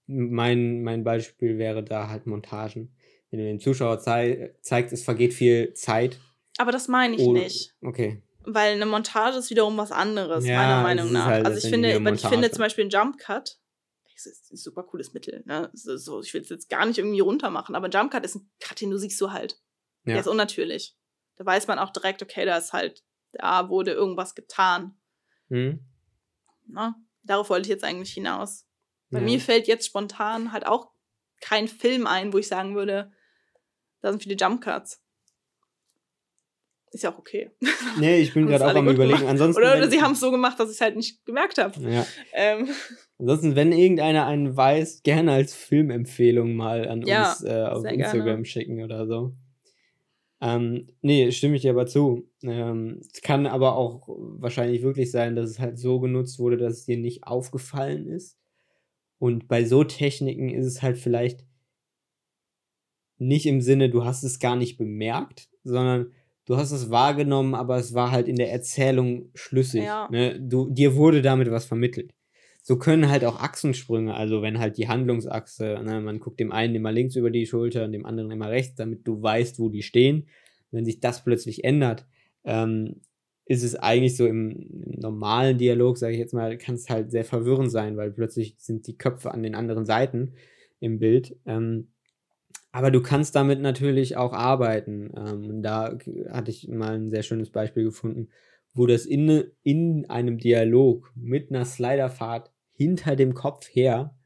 Mein, mein Beispiel wäre da halt Montagen. Wenn du dem Zuschauer zei zeigst, es vergeht viel Zeit. Aber das meine ich nicht. Okay. Weil eine Montage ist wiederum was anderes, ja, meiner Meinung nach. Halt also ich finde, ich finde zum Beispiel ein Jump Cut, das ist ein super cooles Mittel. Ne? So, ich will es jetzt gar nicht irgendwie runter machen, aber ein Jump Cut ist ein Cut, den du siehst so halt. Ja. Der ist unnatürlich. Da weiß man auch direkt, okay, da ist halt, da wurde irgendwas getan. Mhm. Na, darauf wollte ich jetzt eigentlich hinaus. Bei ja. mir fällt jetzt spontan halt auch kein Film ein, wo ich sagen würde, da sind viele Jump Cuts. Ist ja auch okay. Nee, ich bin [LAUGHS] gerade auch am überlegen. Ansonsten, oder, oder sie haben es so gemacht, dass ich es halt nicht gemerkt habe. Ja. Ähm. Ansonsten, wenn irgendeiner einen weiß, gerne als Filmempfehlung mal an ja, uns äh, auf Instagram gerne. schicken oder so. Ähm, nee, stimme ich dir aber zu. Ähm, es kann aber auch wahrscheinlich wirklich sein, dass es halt so genutzt wurde, dass es dir nicht aufgefallen ist. Und bei so Techniken ist es halt vielleicht nicht im Sinne, du hast es gar nicht bemerkt, sondern du hast es wahrgenommen, aber es war halt in der Erzählung schlüssig. Ja. Ne? Du, dir wurde damit was vermittelt. So können halt auch Achsensprünge, also wenn halt die Handlungsachse, ne, man guckt dem einen immer links über die Schulter und dem anderen immer rechts, damit du weißt, wo die stehen. Wenn sich das plötzlich ändert, ähm, ist es eigentlich so im, im normalen Dialog, sage ich jetzt mal, kann es halt sehr verwirrend sein, weil plötzlich sind die Köpfe an den anderen Seiten im Bild. Ähm, aber du kannst damit natürlich auch arbeiten. Ähm, da hatte ich mal ein sehr schönes Beispiel gefunden, wo das in, in einem Dialog mit einer Sliderfahrt hinter dem Kopf her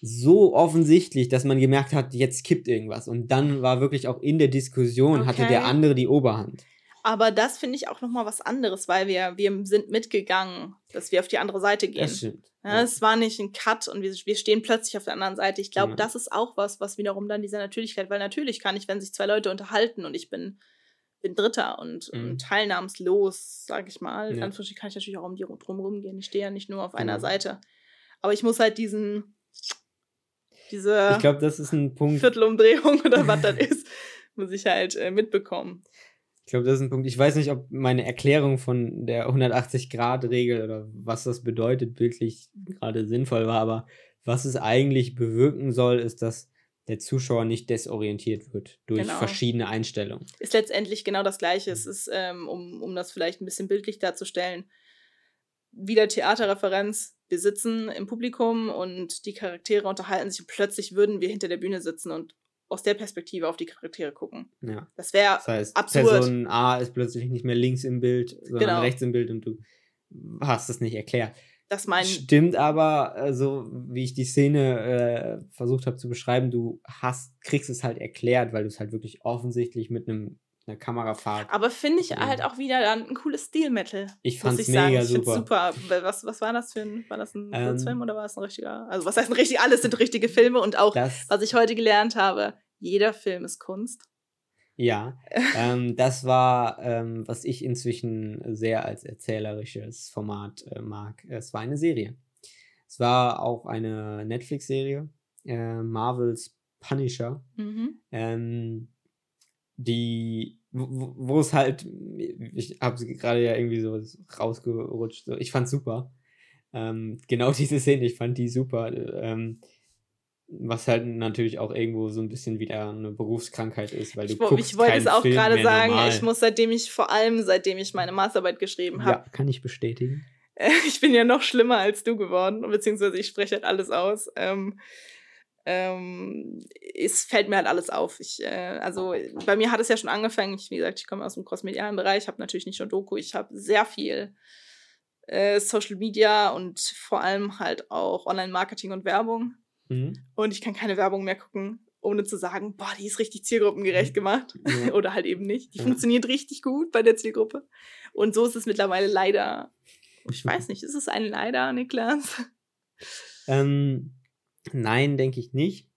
so offensichtlich, dass man gemerkt hat, jetzt kippt irgendwas. Und dann war wirklich auch in der Diskussion, okay. hatte der andere die Oberhand. Aber das finde ich auch nochmal was anderes, weil wir, wir sind mitgegangen, dass wir auf die andere Seite gehen. Das stimmt. Ja, es war nicht ein Cut und wir, wir stehen plötzlich auf der anderen Seite. Ich glaube, ja. das ist auch was, was wiederum dann diese Natürlichkeit, weil natürlich kann ich, wenn sich zwei Leute unterhalten und ich bin, bin Dritter und, mhm. und teilnahmslos, sage ich mal, ja. kann ich natürlich auch um die drumherum gehen. Ich stehe ja nicht nur auf einer mhm. Seite. Aber ich muss halt diesen, diese ich glaube, das ist ein Punkt. Viertelumdrehung oder was das [LAUGHS] ist, muss ich halt äh, mitbekommen. Ich glaube, das ist ein Punkt. Ich weiß nicht, ob meine Erklärung von der 180-Grad-Regel oder was das bedeutet, wirklich gerade sinnvoll war, aber was es eigentlich bewirken soll, ist, dass der Zuschauer nicht desorientiert wird durch genau. verschiedene Einstellungen. Ist letztendlich genau das Gleiche. Es ist, ähm, um, um das vielleicht ein bisschen bildlich darzustellen, wieder Theaterreferenz. Wir sitzen im Publikum und die Charaktere unterhalten sich und plötzlich würden wir hinter der Bühne sitzen und aus der Perspektive auf die Charaktere gucken. Ja. Das wäre das heißt, absurd. Person A ist plötzlich nicht mehr links im Bild, sondern genau. rechts im Bild und du hast es nicht erklärt. Das mein Stimmt aber, also wie ich die Szene äh, versucht habe zu beschreiben, du hast, kriegst es halt erklärt, weil du es halt wirklich offensichtlich mit einem einer Kamerafahrt. Aber finde ich halt auch wieder dann ein cooles Stilmittel. Ich fand es mega ich super. super. Was, was war das für ein, war das ein ähm, Kurzfilm oder war es ein richtiger? Also was heißt ein richtig, alles sind richtige Filme und auch, was ich heute gelernt habe, jeder Film ist Kunst. Ja, [LAUGHS] ähm, das war, ähm, was ich inzwischen sehr als erzählerisches Format äh, mag. Es war eine Serie. Es war auch eine Netflix-Serie, äh, Marvels Punisher. Mhm. Ähm, die, wo, wo es halt, ich habe sie gerade ja irgendwie so rausgerutscht. So. Ich fand's super. Ähm, genau [LAUGHS] diese Szene, ich fand die super. Was halt natürlich auch irgendwo so ein bisschen wieder eine Berufskrankheit ist, weil du ich, guckst Ich wollte es auch gerade sagen, normal. ich muss seitdem ich, vor allem seitdem ich meine Masterarbeit geschrieben habe. Ja, kann ich bestätigen. [LAUGHS] ich bin ja noch schlimmer als du geworden, beziehungsweise ich spreche halt alles aus. Ähm, ähm, es fällt mir halt alles auf. Ich, äh, also bei mir hat es ja schon angefangen. Ich, wie gesagt, ich komme aus dem crossmedialen Bereich, habe natürlich nicht nur Doku, ich habe sehr viel äh, Social Media und vor allem halt auch Online-Marketing und Werbung. Mhm. Und ich kann keine Werbung mehr gucken, ohne zu sagen, boah, die ist richtig zielgruppengerecht mhm. gemacht. Ja. [LAUGHS] Oder halt eben nicht. Die ja. funktioniert richtig gut bei der Zielgruppe. Und so ist es mittlerweile leider. Ich weiß nicht, ist es ein Leider, Niklas? Ähm, nein, denke ich nicht.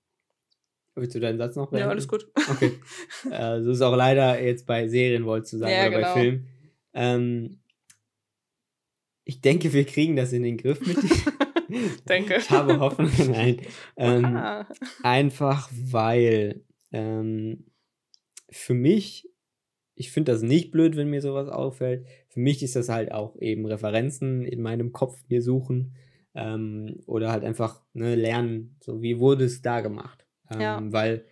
Willst du deinen Satz noch beenden? Ja, alles gut. Okay. [LAUGHS] äh, so ist auch leider jetzt bei Serien, wolltest du sagen, ja, oder genau. bei Filmen. Ähm, ich denke, wir kriegen das in den Griff mit [LAUGHS] dir. [LAUGHS] Danke. Ich habe Hoffnung. [LAUGHS] Nein. Ähm, einfach weil ähm, für mich, ich finde das nicht blöd, wenn mir sowas auffällt. Für mich ist das halt auch eben Referenzen in meinem Kopf mir suchen ähm, oder halt einfach ne, lernen, so wie wurde es da gemacht. Ähm, ja. Weil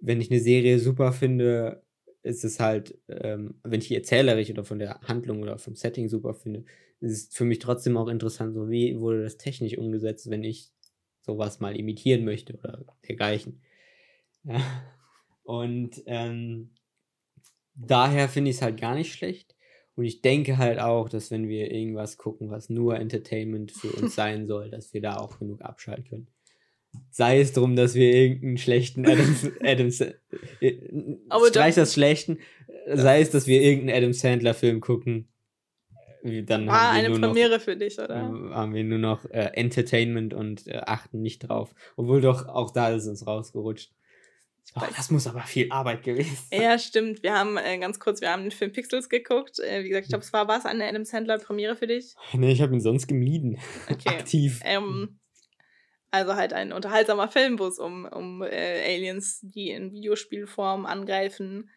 wenn ich eine Serie super finde, ist es halt, ähm, wenn ich die erzählerisch oder von der Handlung oder vom Setting super finde, ist für mich trotzdem auch interessant, so wie wurde das technisch umgesetzt, wenn ich sowas mal imitieren möchte oder dergleichen. Ja. Und ähm, daher finde ich es halt gar nicht schlecht. Und ich denke halt auch, dass wenn wir irgendwas gucken, was nur Entertainment für uns [LAUGHS] sein soll, dass wir da auch genug abschalten können. Sei es drum, dass wir irgendeinen schlechten Adams, [LAUGHS] Adams äh, streich das schlechten, sei es, dass wir irgendeinen Adam Sandler Film gucken. Dann War eine Premiere noch, für dich, oder? Haben wir nur noch äh, Entertainment und äh, achten nicht drauf. Obwohl doch auch da ist uns rausgerutscht. Oh, das muss aber viel Arbeit gewesen sein. Ja, stimmt. Wir haben äh, ganz kurz, wir haben den Film Pixels geguckt. Äh, wie gesagt, ich glaube, es war was eine Adam Sandler Premiere für dich? Nee, ich habe ihn sonst gemieden. Okay. [LAUGHS] Aktiv. Ähm, also halt ein unterhaltsamer Film, wo es um, um äh, Aliens, die in Videospielform angreifen,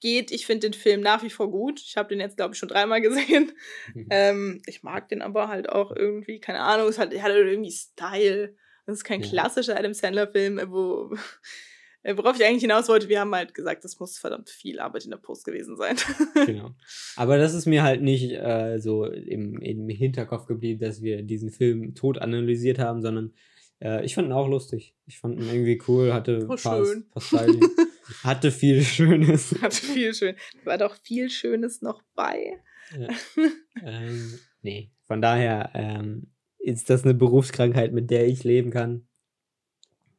geht. Ich finde den Film nach wie vor gut. Ich habe den jetzt, glaube ich, schon dreimal [LAUGHS] gesehen. [LAUGHS] Ähm, ich mag den aber halt auch irgendwie, keine Ahnung, es hat, hat irgendwie Style. Das ist kein ja. klassischer Adam Sandler-Film, wo [LAUGHS] äh, worauf ich eigentlich hinaus wollte, wir haben halt gesagt, das muss verdammt viel Arbeit in der Post gewesen sein. genau. Aber das ist mir halt nicht äh, so im, im Hinterkopf geblieben, dass wir diesen Film tot analysiert haben, sondern äh, ich fand ihn auch lustig. Ich fand ihn irgendwie cool, hatte oh, paar, schön. Paar hatte viel Schönes. [LAUGHS] Hatte viel Schönes. War doch viel Schönes noch bei. Ja. [LAUGHS] ähm, nee, von daher ähm, ist das eine Berufskrankheit, mit der ich leben kann.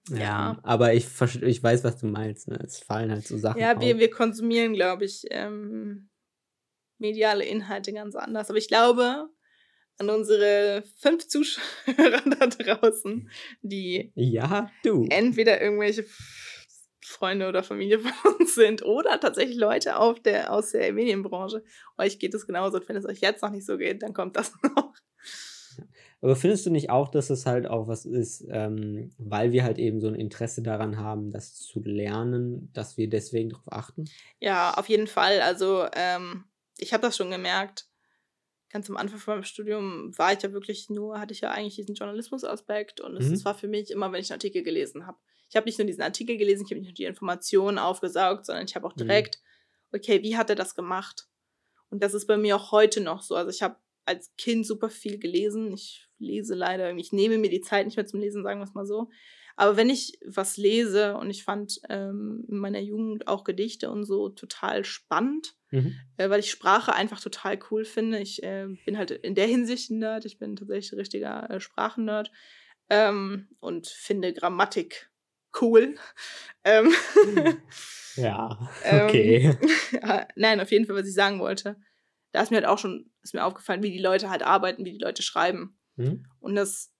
Ja. Ähm, aber ich, ich weiß, was du meinst. Ne? Es fallen halt so Sachen. Ja, wir, wir konsumieren, glaube ich, ähm, mediale Inhalte ganz anders. Aber ich glaube, an unsere fünf Zuschauer [LAUGHS] da draußen, die ja, du. entweder irgendwelche Freunde oder Familie [LAUGHS] von uns sind oder tatsächlich Leute auf der, aus der Medienbranche. Euch geht es genauso. Und wenn es euch jetzt noch nicht so geht, dann kommt das [LAUGHS] noch. Aber findest du nicht auch, dass es halt auch was ist, ähm, weil wir halt eben so ein Interesse daran haben, das zu lernen, dass wir deswegen darauf achten? Ja, auf jeden Fall. Also ähm, ich habe das schon gemerkt. Ganz am Anfang von meinem Studium war ich ja wirklich nur, hatte ich ja eigentlich diesen Journalismusaspekt und es mhm. war für mich immer, wenn ich einen Artikel gelesen habe. Ich habe nicht nur diesen Artikel gelesen, ich habe nicht nur die Informationen aufgesaugt, sondern ich habe auch mhm. direkt, mhm. okay, wie hat er das gemacht? Und das ist bei mir auch heute noch so. Also ich habe als Kind super viel gelesen. Ich lese leider, ich nehme mir die Zeit nicht mehr zum Lesen, sagen wir es mal so. Aber wenn ich was lese und ich fand ähm, in meiner Jugend auch Gedichte und so total spannend, mhm. äh, weil ich Sprache einfach total cool finde. Ich äh, bin halt in der Hinsicht ein Nerd, ich bin tatsächlich ein richtiger äh, Sprachennerd ähm, und finde Grammatik cool. ähm, ja, [LAUGHS] ähm, okay. [LAUGHS] nein, auf jeden Fall, was ich sagen wollte. Da ist mir halt auch schon ist mir aufgefallen, wie die Leute halt arbeiten, wie die Leute schreiben. Mhm. Und das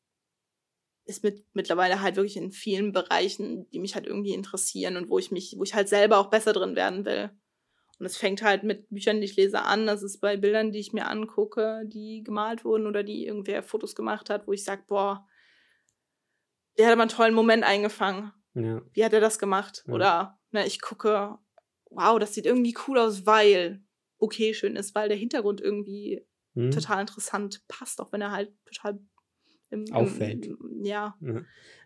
ist mit, mittlerweile halt wirklich in vielen Bereichen, die mich halt irgendwie interessieren und wo ich mich, wo ich halt selber auch besser drin werden will. Und es fängt halt mit Büchern, die ich lese, an. Das ist bei Bildern, die ich mir angucke, die gemalt wurden oder die irgendwer Fotos gemacht hat, wo ich sage, boah, der hat aber einen tollen Moment eingefangen. Ja. Wie hat er das gemacht? Ja. Oder ne, ich gucke, wow, das sieht irgendwie cool aus, weil okay schön ist, weil der Hintergrund irgendwie hm. total interessant passt, auch wenn er halt total im, auffällt. Im, ja. ja.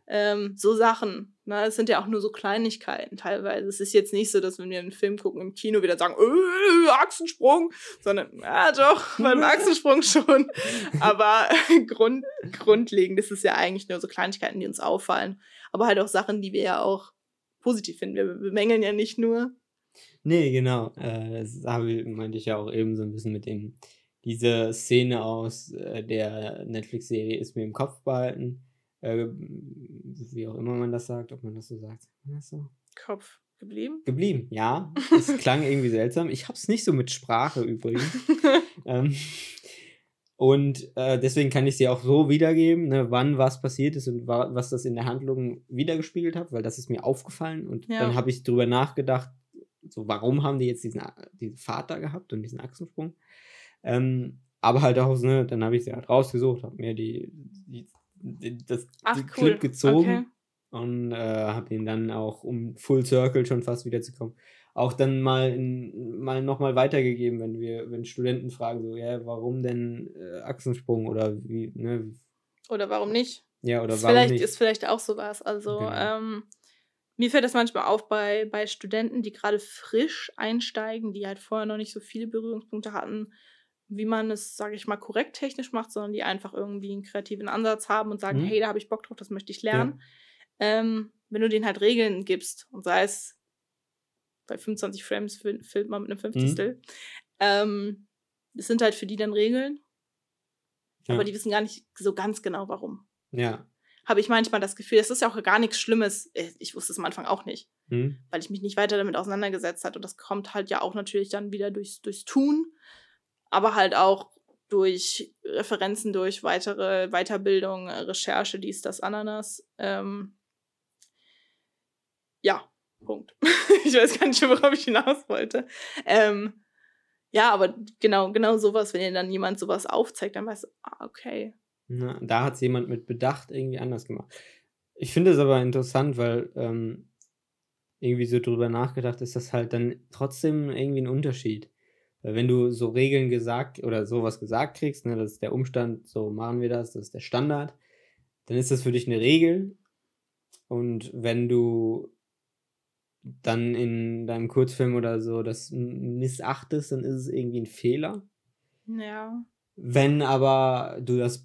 Ähm, so Sachen. Ne? Es sind ja auch nur so Kleinigkeiten teilweise. Es ist jetzt nicht so, dass wenn wir einen Film gucken im Kino wieder sagen, äh, Achsensprung, sondern ja doch, [LAUGHS] beim Achsensprung schon. Aber [LAUGHS] Grund, grundlegend ist es ja eigentlich nur so Kleinigkeiten, die uns auffallen. Aber halt auch Sachen, die wir ja auch positiv finden. Wir bemängeln ja nicht nur. Nee, genau. Äh, das habe, meinte ich ja auch eben so ein bisschen mit dem, diese Szene aus äh, der Netflix-Serie ist mir im Kopf behalten äh, wie auch immer man das sagt, ob man das so sagt. Das so? Kopf geblieben? Geblieben, ja. [LAUGHS] Es klang irgendwie seltsam. Ich habe es nicht so mit Sprache übrigens. [LAUGHS] ähm, und äh, deswegen kann ich sie auch so wiedergeben, ne, wann was passiert ist und wa was das in der Handlung wiedergespiegelt hat, weil das ist mir aufgefallen. Und ja. dann habe ich drüber nachgedacht, so warum haben die jetzt diesen, diesen Vater gehabt und diesen Achsensprung. Ähm, aber halt auch, ne, dann habe ich sie halt rausgesucht, habe mir die, die das Ach, cool. Clip gezogen okay. und äh, habe ihn dann auch, um Full Circle schon fast wiederzukommen, auch dann mal, in, mal nochmal weitergegeben, wenn wir, wenn Studenten fragen, so, ja, warum denn äh, Achsensprung oder wie, ne? Oder warum nicht? Ja, oder ist warum vielleicht, nicht? Ist vielleicht auch sowas. Also, genau. ähm, mir fällt das manchmal auf bei, bei Studenten, die gerade frisch einsteigen, die halt vorher noch nicht so viele Berührungspunkte hatten wie man es, sage ich mal, korrekt technisch macht, sondern die einfach irgendwie einen kreativen Ansatz haben und sagen, mhm. hey, da habe ich Bock drauf, das möchte ich lernen. Ja. Ähm, wenn du denen halt Regeln gibst und sei es bei 25 Frames filmt man mit einem Fünfzigstel, mhm. ähm, das sind halt für die dann Regeln, ja. aber die wissen gar nicht so ganz genau, warum. Ja. Habe ich manchmal das Gefühl, das ist ja auch gar nichts Schlimmes. Äh, ich wusste es am Anfang auch nicht, mhm. weil ich mich nicht weiter damit auseinandergesetzt habe. Und das kommt halt ja auch natürlich dann wieder durchs, durchs Tun aber halt auch durch Referenzen, durch weitere Weiterbildung, Recherche, dies, das, Ananas. Ähm, ja, Punkt. [LAUGHS] ich weiß gar nicht, worauf ich hinaus wollte. Ähm, ja, aber genau, genau sowas, wenn dir dann jemand sowas aufzeigt, dann weißt du, ah, okay. Na, da hat es jemand mit Bedacht irgendwie anders gemacht. Ich finde es aber interessant, weil ähm, irgendwie so drüber nachgedacht ist, das halt dann trotzdem irgendwie ein Unterschied wenn du so Regeln gesagt oder sowas gesagt kriegst, ne, das ist der Umstand, so machen wir das, das ist der Standard, dann ist das für dich eine Regel. Und wenn du dann in deinem Kurzfilm oder so das missachtest, dann ist es irgendwie ein Fehler. Ja. Wenn aber du das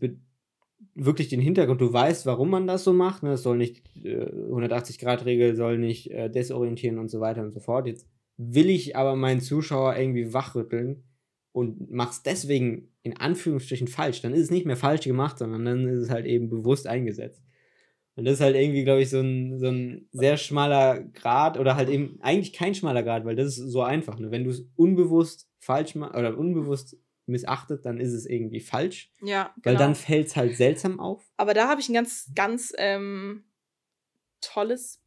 wirklich den Hintergrund, du weißt, warum man das so macht, ne, es soll nicht äh, 180-Grad-Regel, soll nicht äh, desorientieren und so weiter und so fort. Jetzt will ich aber meinen Zuschauer irgendwie wachrütteln und mach's deswegen in Anführungsstrichen falsch, dann ist es nicht mehr falsch gemacht, sondern dann ist es halt eben bewusst eingesetzt. Und das ist halt irgendwie, glaube ich, so ein, so ein sehr schmaler Grad oder halt eben eigentlich kein schmaler Grad, weil das ist so einfach. Ne? Wenn du es unbewusst falsch machst oder unbewusst missachtet, dann ist es irgendwie falsch. Ja, genau. Weil dann fällt es halt seltsam auf. Aber da habe ich ein ganz, ganz ähm, tolles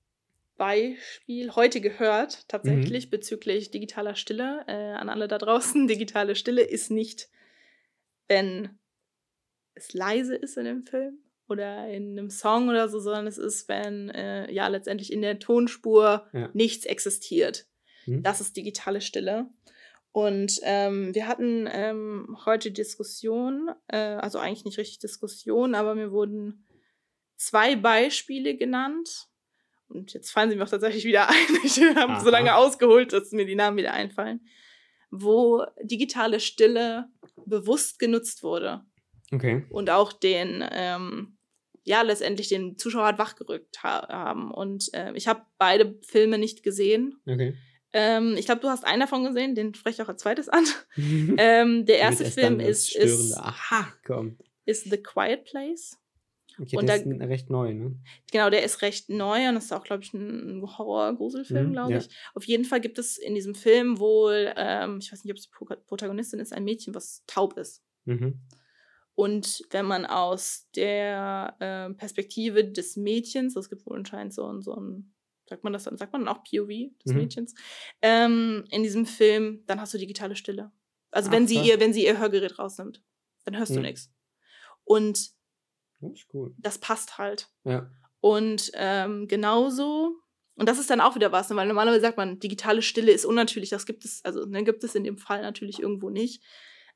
Beispiel heute gehört, tatsächlich, mhm. bezüglich digitaler Stille. Äh, an alle da draußen, [LAUGHS] digitale Stille ist nicht, wenn es leise ist in dem Film oder in einem Song oder so, sondern es ist, wenn äh, ja letztendlich in der Tonspur ja. nichts existiert. Mhm. Das ist digitale Stille. Und ähm, wir hatten ähm, heute Diskussion, äh, also eigentlich nicht richtig Diskussion, aber mir wurden zwei Beispiele genannt. Und jetzt fallen sie mir auch tatsächlich wieder [LAUGHS] ein. Ich habe so lange ausgeholt, dass mir die Namen wieder einfallen. Wo digitale Stille bewusst genutzt wurde. Okay. Und auch den, ähm, ja, letztendlich den Zuschauer hat wachgerückt ha haben. Und äh, ich habe beide Filme nicht gesehen. Okay. Ähm, ich glaube, du hast einen davon gesehen, den spreche ich auch als zweites an. [LAUGHS] ähm, der erste Film ist, ist, kommt. ist The Quiet Place. Okay, und der ist recht neu, ne? Genau, der ist recht neu und ist auch, glaube ich, ein Horror-Gruselfilm, mhm, glaube ich. Ja. Auf jeden Fall gibt es in diesem Film wohl, ähm, ich weiß nicht, ob es die Protagonistin ist, ein Mädchen, was taub ist. Mhm. Und wenn man aus der äh, Perspektive des Mädchens, es gibt wohl anscheinend so, so ein sagt man das dann, sagt man dann auch POV des mhm. Mädchens, ähm, in diesem Film, dann hast du digitale Stille. Also Ach, wenn sie ihr, wenn sie ihr Hörgerät rausnimmt, dann hörst du nichts. Und das, cool. das passt halt. Ja. Und ähm, genauso, und das ist dann auch wieder was, ne, weil normalerweise sagt man, digitale Stille ist unnatürlich. Das gibt es, also ne, gibt es in dem Fall natürlich irgendwo nicht.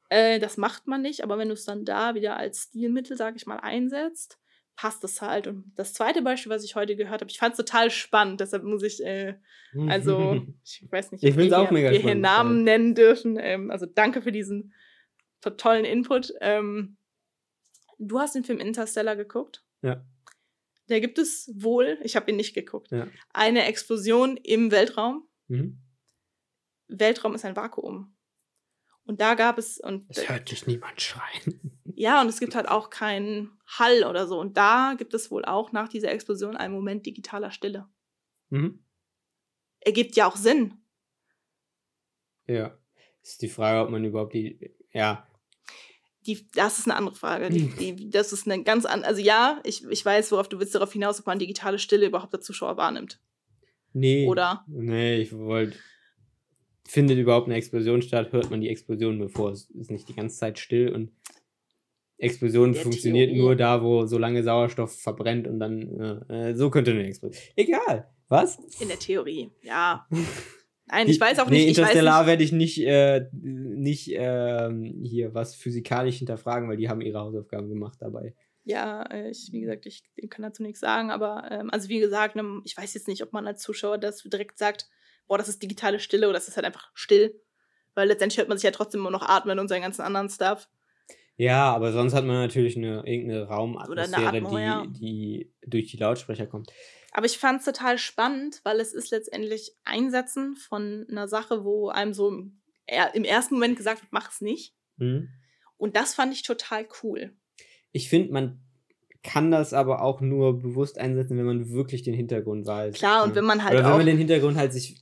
Äh, das macht man nicht, aber wenn du es dann da wieder als Stilmittel, sag ich mal, einsetzt, passt es halt. Und das zweite Beispiel, was ich heute gehört habe, ich fand es total spannend, deshalb muss ich, äh, also, [LAUGHS] ich weiß nicht, ich ob wir, auch mega wir hier Namen nennen dürfen. Ähm, also danke für diesen tollen Input. Ähm, du hast den Film Interstellar geguckt? Ja. Da gibt es wohl, ich habe ihn nicht geguckt, ja. eine Explosion im Weltraum. Mhm. Weltraum ist ein Vakuum. Und da gab es. Und es hört dich niemand schreien. [LAUGHS] Ja, und es gibt halt auch keinen Hall oder so. Und da gibt es wohl auch nach dieser Explosion einen Moment digitaler Stille. Mhm. Ergibt ja auch Sinn. Ja. Ist die Frage, ob man überhaupt die. Ja. Die, das ist eine andere Frage. Die, die, das ist eine ganz andere. Also ja, ich, ich weiß, worauf du willst darauf hinaus, ob man digitale Stille überhaupt der Zuschauer wahrnimmt. Nee. Oder? Nee, ich wollte findet überhaupt eine Explosion statt, hört man die Explosion, bevor es ist nicht die ganze Zeit still und Explosion Der funktioniert Theorie. nur da, wo so lange Sauerstoff verbrennt und dann äh, so könnte eine Explosion. Egal. Was? In der Theorie, ja. [LAUGHS] Nein, ich weiß auch nicht. Nee, Interstellar werde ich nicht, äh, nicht äh, hier was physikalisch hinterfragen, weil die haben ihre Hausaufgaben gemacht dabei. Ja, ich, wie gesagt, ich kann dazu nichts sagen, aber ähm, also wie gesagt, ne, ich weiß jetzt nicht, ob man als Zuschauer das direkt sagt, boah, das ist digitale Stille oder das ist halt einfach still. Weil letztendlich hört man sich ja trotzdem immer noch atmen und seinen ganzen anderen Stuff. Ja, aber sonst hat man natürlich eine irgendeine Raumatmosphäre, eine Atmo, die, ja. die durch die Lautsprecher kommt. Aber ich fand es total spannend, weil es ist letztendlich Einsetzen von einer Sache, wo einem so im, im ersten Moment gesagt wird, mach es nicht. Mhm. Und das fand ich total cool. Ich finde, man kann das aber auch nur bewusst einsetzen, wenn man wirklich den Hintergrund weiß. Klar, und wenn man halt Oder wenn man den Hintergrund halt sich,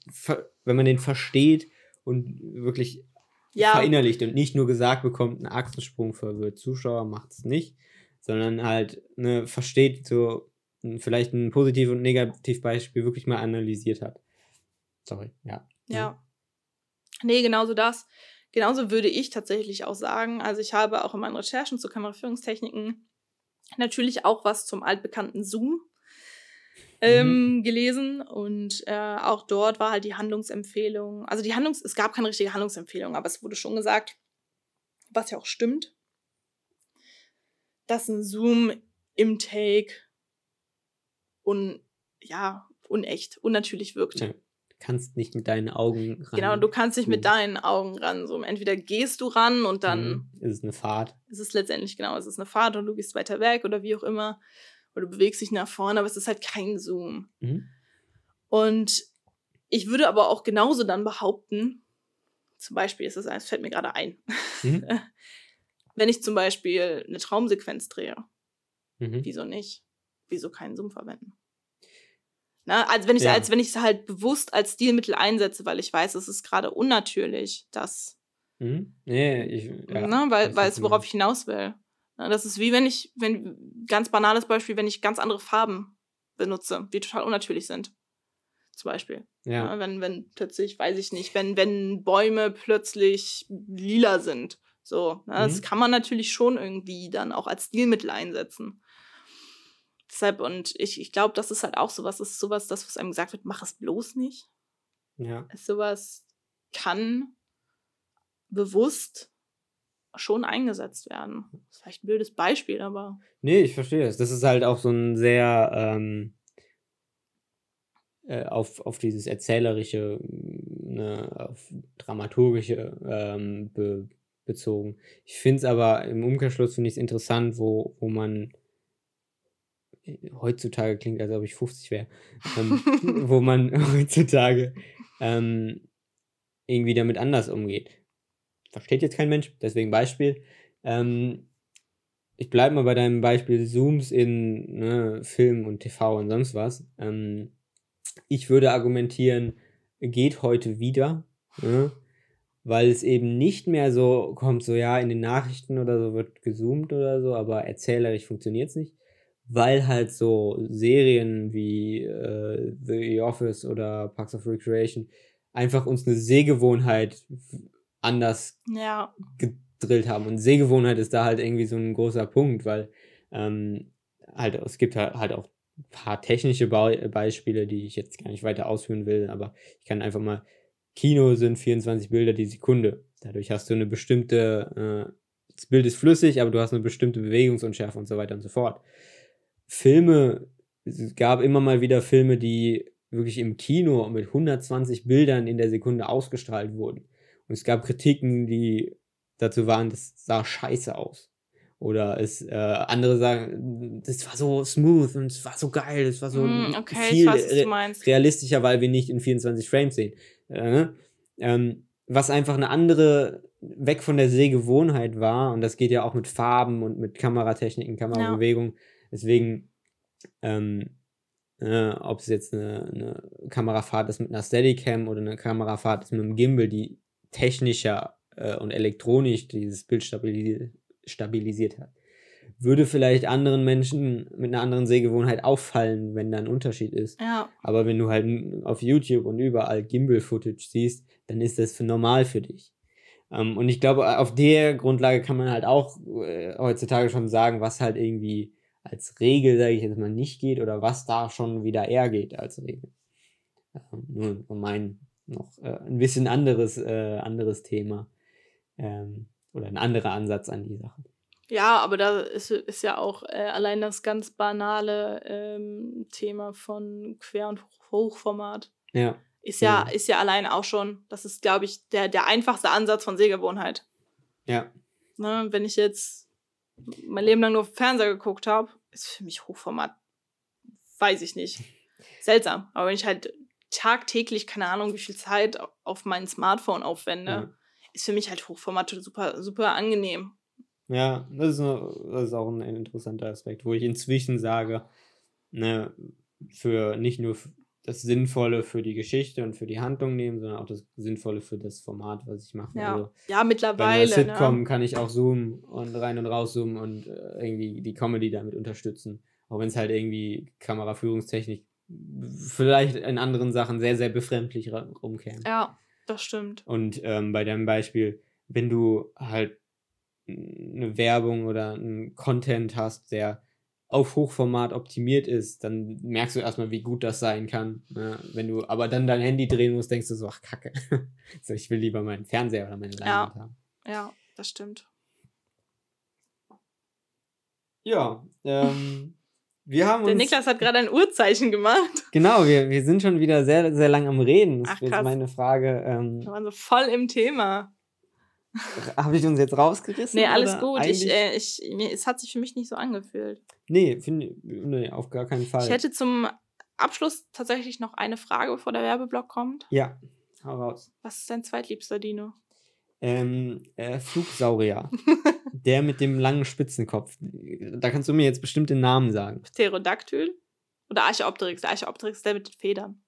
wenn man den versteht und wirklich ja. verinnerlicht und nicht nur gesagt bekommt, ein Achsensprung verwirrt Zuschauer, macht es nicht, sondern halt ne, versteht so vielleicht ein Positiv- und Negativbeispiel wirklich mal analysiert hat. Sorry, ja. Ja. Nee, genauso das. Genauso würde ich tatsächlich auch sagen. Also ich habe auch in meinen Recherchen zu Kameraführungstechniken natürlich auch was zum altbekannten Zoom ähm, mhm. gelesen und äh, auch dort war halt die Handlungsempfehlung, also die Handlungs, es gab keine richtige Handlungsempfehlung, aber es wurde schon gesagt, was ja auch stimmt, dass ein Zoom im Take un, ja, unecht, unnatürlich wirkt. Ja kannst nicht mit deinen Augen ran. Genau, du kannst nicht mit deinen Augen ran. So, entweder gehst du ran und dann. Mhm. Ist es eine Fahrt. Ist es letztendlich, genau, ist es eine Fahrt und du gehst weiter weg oder wie auch immer. Oder du bewegst dich nach vorne, aber es ist halt kein Zoom. Mhm. Und ich würde aber auch genauso dann behaupten, zum Beispiel ist es, es fällt mir gerade ein, mhm. [LAUGHS] wenn ich zum Beispiel eine Traumsequenz drehe, mhm. wieso nicht? Wieso keinen Zoom verwenden? Ne? Als wenn ich ja. als wenn ich es halt bewusst als Stilmittel einsetze, weil ich weiß, es ist gerade unnatürlich, das. Mhm. Nee, ich, ja, ne? Weil, weil es, worauf ich hinaus will. Ne? Das ist wie wenn ich, wenn, ganz banales Beispiel, wenn ich ganz andere Farben benutze, die total unnatürlich sind. Zum Beispiel. Ja. Ne? Wenn, wenn plötzlich, weiß ich nicht, wenn, wenn Bäume plötzlich lila sind. So, ne? das mhm. kann man natürlich schon irgendwie dann auch als Stilmittel einsetzen. Deshalb, und ich, ich glaube, das ist halt auch sowas, ist sowas, das, was einem gesagt wird, mach es bloß nicht. Ja. Sowas kann bewusst schon eingesetzt werden. Das ist vielleicht ein blödes Beispiel, aber. Nee, ich verstehe das. Das ist halt auch so ein sehr ähm, äh, auf, auf dieses erzählerische, ne, auf dramaturgische ähm, be, bezogen. Ich finde es aber im Umkehrschluss finde ich es interessant, wo, wo man heutzutage klingt, als ob ich 50 wäre, ähm, [LAUGHS] wo man heutzutage ähm, irgendwie damit anders umgeht. Versteht jetzt kein Mensch, deswegen Beispiel. Ähm, ich bleibe mal bei deinem Beispiel Zooms in ne, Film und TV und sonst was. Ähm, ich würde argumentieren, geht heute wieder, ne, weil es eben nicht mehr so kommt, so ja, in den Nachrichten oder so wird gezoomt oder so, aber erzählerisch funktioniert es nicht weil halt so Serien wie äh, The Office oder Parks of Recreation einfach uns eine Sehgewohnheit anders ja. gedrillt haben. Und Sehgewohnheit ist da halt irgendwie so ein großer Punkt, weil ähm, halt es gibt halt, halt auch ein paar technische Be Beispiele, die ich jetzt gar nicht weiter ausführen will, aber ich kann einfach mal Kino sind 24 Bilder die Sekunde. Dadurch hast du eine bestimmte, äh, das Bild ist flüssig, aber du hast eine bestimmte Bewegungsunschärfe und so weiter und so fort. Filme, es gab immer mal wieder Filme, die wirklich im Kino mit 120 Bildern in der Sekunde ausgestrahlt wurden. Und es gab Kritiken, die dazu waren, das sah scheiße aus. Oder es äh, andere sagen, das war so smooth und es war so geil, es war so mm, okay, viel weiß, realistischer, weil wir nicht in 24 Frames sehen. Äh, ähm, was einfach eine andere, weg von der Sehgewohnheit war, und das geht ja auch mit Farben und mit Kameratechniken, Kamerabewegung. Ja Deswegen, ähm, äh, ob es jetzt eine, eine, Kamerafahrt ist mit einer Steadicam oder eine Kamerafahrt ist mit einem Gimbal, die technischer äh, und elektronisch dieses Bild stabilisiert, stabilisiert hat. Würde vielleicht anderen Menschen mit einer anderen Sehgewohnheit auffallen, wenn da ein Unterschied ist. Ja. Aber wenn du halt auf YouTube und überall Gimbal-Footage siehst, dann ist das für normal für dich. Ähm, und ich glaube, auf der Grundlage kann man halt auch äh, heutzutage schon sagen, was halt irgendwie als Regel, sage ich jetzt mal, nicht geht oder was da schon wieder eher geht als Regel. Ähm, nur um mein noch äh, ein bisschen anderes, äh, anderes Thema ähm, oder ein anderer Ansatz an die Sache. Ja, aber da ist, ist ja auch äh, allein das ganz banale ähm, Thema von Quer- und Hochformat. Ja. Ist ja, ja, ist ja allein auch schon, das ist, glaube ich, der, der einfachste Ansatz von Sehgewohnheit. Ja. Ne, wenn ich jetzt mein Leben lang nur Fernseher geguckt habe, ist für mich Hochformat, weiß ich nicht. Seltsam. Aber wenn ich halt tagtäglich, keine Ahnung, wie viel Zeit auf mein Smartphone aufwende, ja. ist für mich halt Hochformat super, super angenehm. Ja, das ist, eine, das ist auch ein interessanter Aspekt, wo ich inzwischen sage, ne, für nicht nur das Sinnvolle für die Geschichte und für die Handlung nehmen, sondern auch das Sinnvolle für das Format, was ich mache. Ja, also, ja mittlerweile. Bei einer Sitcom ne? kann ich auch zoomen und rein und raus zoomen und äh, irgendwie die Comedy damit unterstützen. Auch wenn es halt irgendwie Kameraführungstechnik vielleicht in anderen Sachen sehr, sehr befremdlich rumkäme. Ja, das stimmt. Und ähm, bei deinem Beispiel, wenn du halt eine Werbung oder einen Content hast, der auf Hochformat optimiert ist, dann merkst du erstmal, wie gut das sein kann. Ne? Wenn du aber dann dein Handy drehen musst, denkst du so, ach Kacke. [LAUGHS] so, ich will lieber meinen Fernseher oder meine Leinwand ja. haben. Ja, das stimmt. Ja, ähm, [LAUGHS] wir haben uns. Der Niklas hat gerade ein Uhrzeichen gemacht. Genau, wir, wir sind schon wieder sehr, sehr lang am Reden. Das ach, ist meine Frage. Ähm, wir waren so voll im Thema. [LAUGHS] Habe ich uns jetzt rausgerissen? Nee, alles gut. Ich, äh, ich, mir, es hat sich für mich nicht so angefühlt. Nee, finde nee, auf gar keinen Fall. Ich hätte zum Abschluss tatsächlich noch eine Frage, bevor der Werbeblock kommt. Ja, hau raus. Was ist dein zweitliebster Dino? Ähm, äh, Flugsaurier. [LAUGHS] der mit dem langen Spitzenkopf. Da kannst du mir jetzt bestimmt den Namen sagen. Pterodactyl? Oder Archaeopteryx? Der Archaeopteryx ist der mit den Federn.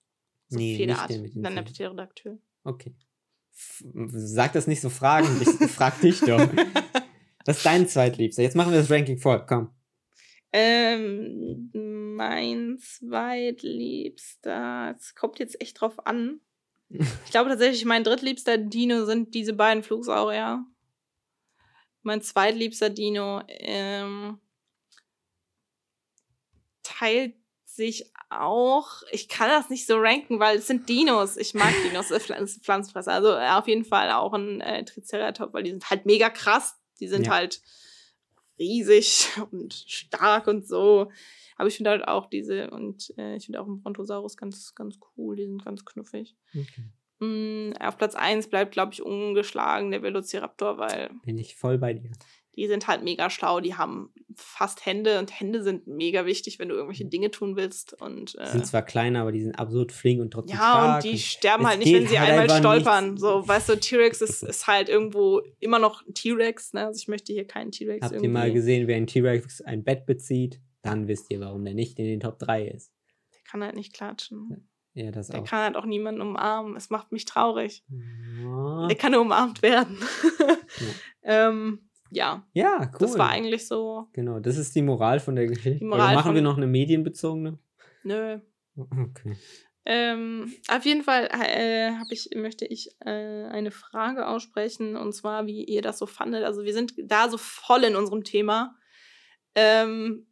So nee, Federart. Nicht der mit den Dann der Pterodactyl. Okay. Sag das nicht so fragen, ich [LAUGHS] frag dich doch. Was ist dein zweitliebster? Jetzt machen wir das Ranking voll, komm. Ähm, mein zweitliebster, es kommt jetzt echt drauf an. Ich glaube tatsächlich, mein drittliebster Dino sind diese beiden Flugsaurier. mein zweitliebster Dino ähm, teilt sich auch, ich kann das nicht so ranken, weil es sind Dinos. Ich mag Dinos, äh, Pflanzenfresser. Also äh, auf jeden Fall auch ein äh, Triceratops, weil die sind halt mega krass. Die sind ja. halt riesig [LAUGHS] und stark und so. Aber ich finde halt auch diese, und äh, ich finde auch einen Brontosaurus ganz, ganz cool, die sind ganz knuffig. Okay. Mm, auf Platz 1 bleibt, glaube ich, ungeschlagen der Velociraptor, weil. Bin ich voll bei dir. Die sind halt mega schlau, die haben fast Hände und Hände sind mega wichtig, wenn du irgendwelche hm. Dinge tun willst. Und, äh, sind zwar kleiner, aber die sind absurd flink und trotzdem ja, stark. Ja, und die sterben halt nicht, wenn sie halt einmal stolpern. Nichts. So, weißt du, T-Rex [LAUGHS] ist, ist halt irgendwo immer noch ein T-Rex. Ne? Also ich möchte hier keinen T-Rex. Habt irgendwie. ihr mal gesehen, wer ein T-Rex ein Bett bezieht? Dann wisst ihr, warum der nicht in den Top 3 ist. Der kann halt nicht klatschen. Ja, das der auch. kann halt auch niemanden umarmen. Es macht mich traurig. Ja. Der kann nur umarmt werden. [LAUGHS] ja. ähm, ja. Ja, cool. Das war eigentlich so. Genau, das ist die Moral von der Geschichte. Moral Oder machen wir noch eine medienbezogene? Nö. Okay. Ähm, auf jeden Fall äh, ich, möchte ich äh, eine Frage aussprechen und zwar, wie ihr das so fandet. Also wir sind da so voll in unserem Thema. Ähm,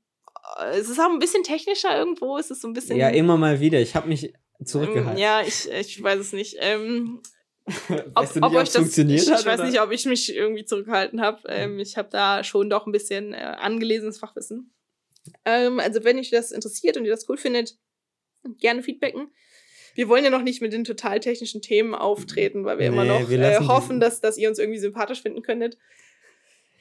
es ist auch ein bisschen technischer irgendwo. Es ist so ein bisschen. Ja, immer mal wieder. Ich habe mich zurückgehalten. ja, ich, ich weiß es nicht. Ähm, weißt ob, du nicht, ob euch das funktioniert ich, hat, ich weiß nicht, ob ich mich irgendwie zurückgehalten habe. Ähm, ich habe da schon doch ein bisschen äh, angelesenes Fachwissen. Ähm, also wenn euch das interessiert und ihr das cool findet, gerne feedbacken. Wir wollen ja noch nicht mit den total technischen Themen auftreten, weil wir nee, immer noch wir äh, hoffen, dass, dass ihr uns irgendwie sympathisch finden könntet.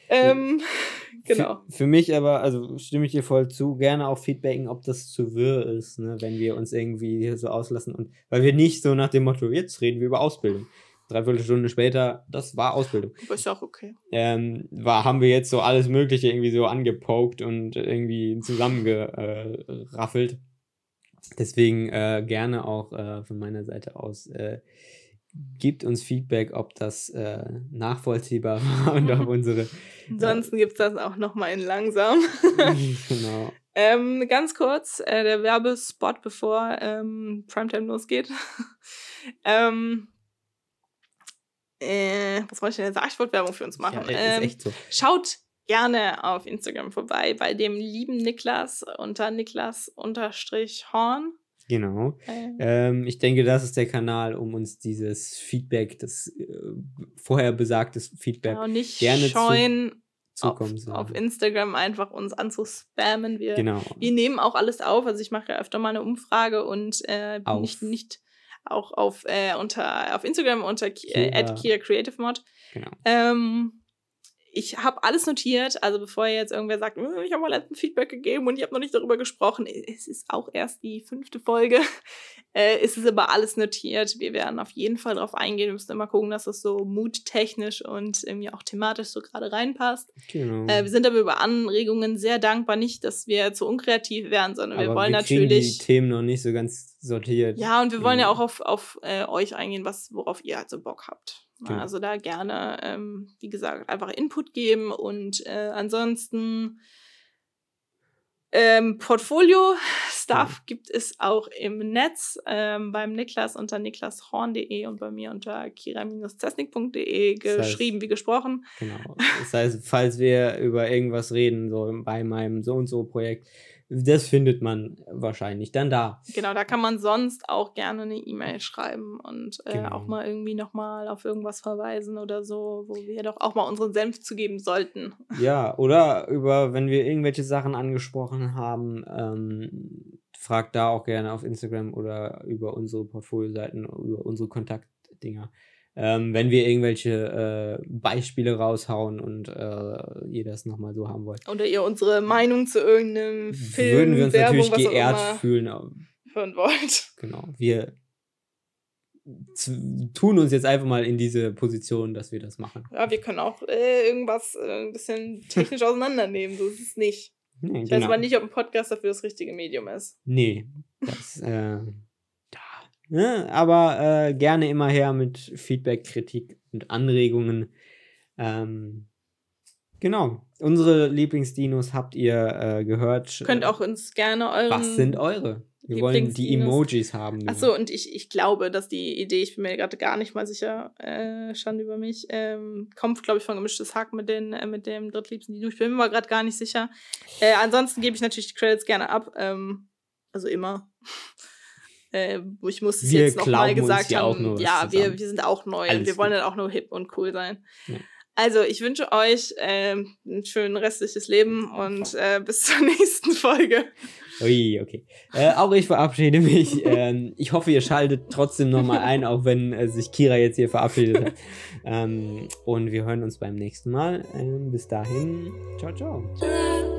Ähm, [LAUGHS] genau. Für, für, mich aber, also stimme ich dir voll zu, gerne auch feedbacken, ob das zu wirr ist, ne, wenn wir uns irgendwie so auslassen und weil wir nicht so nach dem Motto, jetzt reden wir über Ausbildung. Dreiviertel Stunde später, das war Ausbildung. Aber ist auch okay. Ähm, war, haben wir jetzt so alles Mögliche irgendwie so angepokt und irgendwie zusammengeraffelt. Deswegen äh, gerne auch äh, von meiner Seite aus äh, Gebt uns Feedback, ob das äh, nachvollziehbar [LAUGHS] war und ob unsere. [LAUGHS] Ansonsten gibt es das auch nochmal in langsam. [LAUGHS] genau. Ähm, ganz kurz, äh, der Werbespot, bevor ähm, Primetime losgeht. ähm, äh, was wollte ich denn sagen? Ich wollte Werbung für uns machen. Ja, ist ähm, echt so. Schaut gerne auf Instagram vorbei bei dem lieben Niklas unter Niklas-Horn. Genau. Äh. Ähm, ich denke, das ist der Kanal, um uns dieses Feedback, das äh, vorher besagtes Feedback genau, nicht gerne scheuen, zu, zukommen auf, auf Instagram einfach uns anzuspammen. Wir, genau. wir nehmen auch alles auf. Also ich mache ja öfter mal eine Umfrage und äh, nicht, nicht auch auf, äh, unter, auf Instagram unter äh, Kia Creative Mod. Genau. Ähm, ich habe alles notiert, also bevor jetzt irgendwer sagt, hm, ich habe mal letzten Feedback gegeben und ich habe noch nicht darüber gesprochen, es ist auch erst die fünfte Folge, [LAUGHS] äh, ist es aber alles notiert. Wir werden auf jeden Fall darauf eingehen, wir müssen immer gucken, dass das so muttechnisch und irgendwie auch thematisch so gerade reinpasst. Genau. Äh, wir sind aber über Anregungen sehr dankbar, nicht, dass wir zu unkreativ werden, sondern aber wir wollen wir natürlich... die Themen noch nicht so ganz sortiert. Ja, und wir wollen ja auch auf, auf äh, euch eingehen, was, worauf ihr halt so Bock habt. Genau. Also da gerne, ähm, wie gesagt, einfach Input geben und äh, ansonsten ähm, Portfolio-Stuff ja. gibt es auch im Netz ähm, beim Niklas unter niklashorn.de und bei mir unter kira-zesnik.de geschrieben das heißt, wie gesprochen. Genau. Das heißt, falls wir über irgendwas reden, so bei meinem so und so Projekt, das findet man wahrscheinlich dann da. Genau, da kann man sonst auch gerne eine E-Mail schreiben und äh, genau. auch mal irgendwie nochmal auf irgendwas verweisen oder so, wo wir doch auch mal unseren Senf zugeben sollten. [LAUGHS] Ja, oder über, wenn wir irgendwelche Sachen angesprochen haben, ähm, fragt da auch gerne auf Instagram oder über unsere Portfolioseiten, über unsere Kontaktdinger ähm, wenn wir irgendwelche äh, Beispiele raushauen und äh, ihr das nochmal so haben wollt. Oder ihr unsere Meinung zu irgendeinem Film, Würden wir uns Werbung, natürlich geehrt fühlen. Hören wollt. Genau. Wir tun uns jetzt einfach mal in diese Position, dass wir das machen. Ja, wir können auch äh, irgendwas äh, ein bisschen technisch [LAUGHS] auseinandernehmen, so ist es nicht. Nee, ich genau. weiß aber nicht, ob ein Podcast dafür das richtige Medium ist. Nee, das, äh, Ne? Aber äh, gerne immer her mit Feedback, Kritik und Anregungen. Ähm, genau. Unsere Lieblingsdinos habt ihr äh, gehört. Könnt auch uns gerne euren. Was sind eure? Wir wollen die Emojis haben. Achso, und ich, ich glaube, dass die Idee, ich bin mir gerade gar nicht mal sicher, äh, stand über mich, ähm, kommt, glaube ich, von gemischtes Hack mit, den, äh, mit dem drittliebsten Dino. Ich bin mir mal gerade gar nicht sicher. Äh, ansonsten gebe ich natürlich die Credits gerne ab. Ähm, also immer. Äh, ich muss es wir jetzt nochmal gesagt ja haben. ja, wir, wir sind auch neu Alles und wir wollen dann auch nur hip und cool sein. Ja. Also, ich wünsche euch äh, ein schönes restliches Leben und äh, bis zur [LAUGHS] nächsten Folge. Ui, okay. Äh, auch ich verabschiede mich. [LAUGHS] Ähm, ich hoffe, ihr schaltet trotzdem nochmal ein, auch wenn äh, sich Kira jetzt hier verabschiedet hat. Ähm, und wir hören uns beim nächsten Mal. Ähm, bis dahin, ciao, ciao.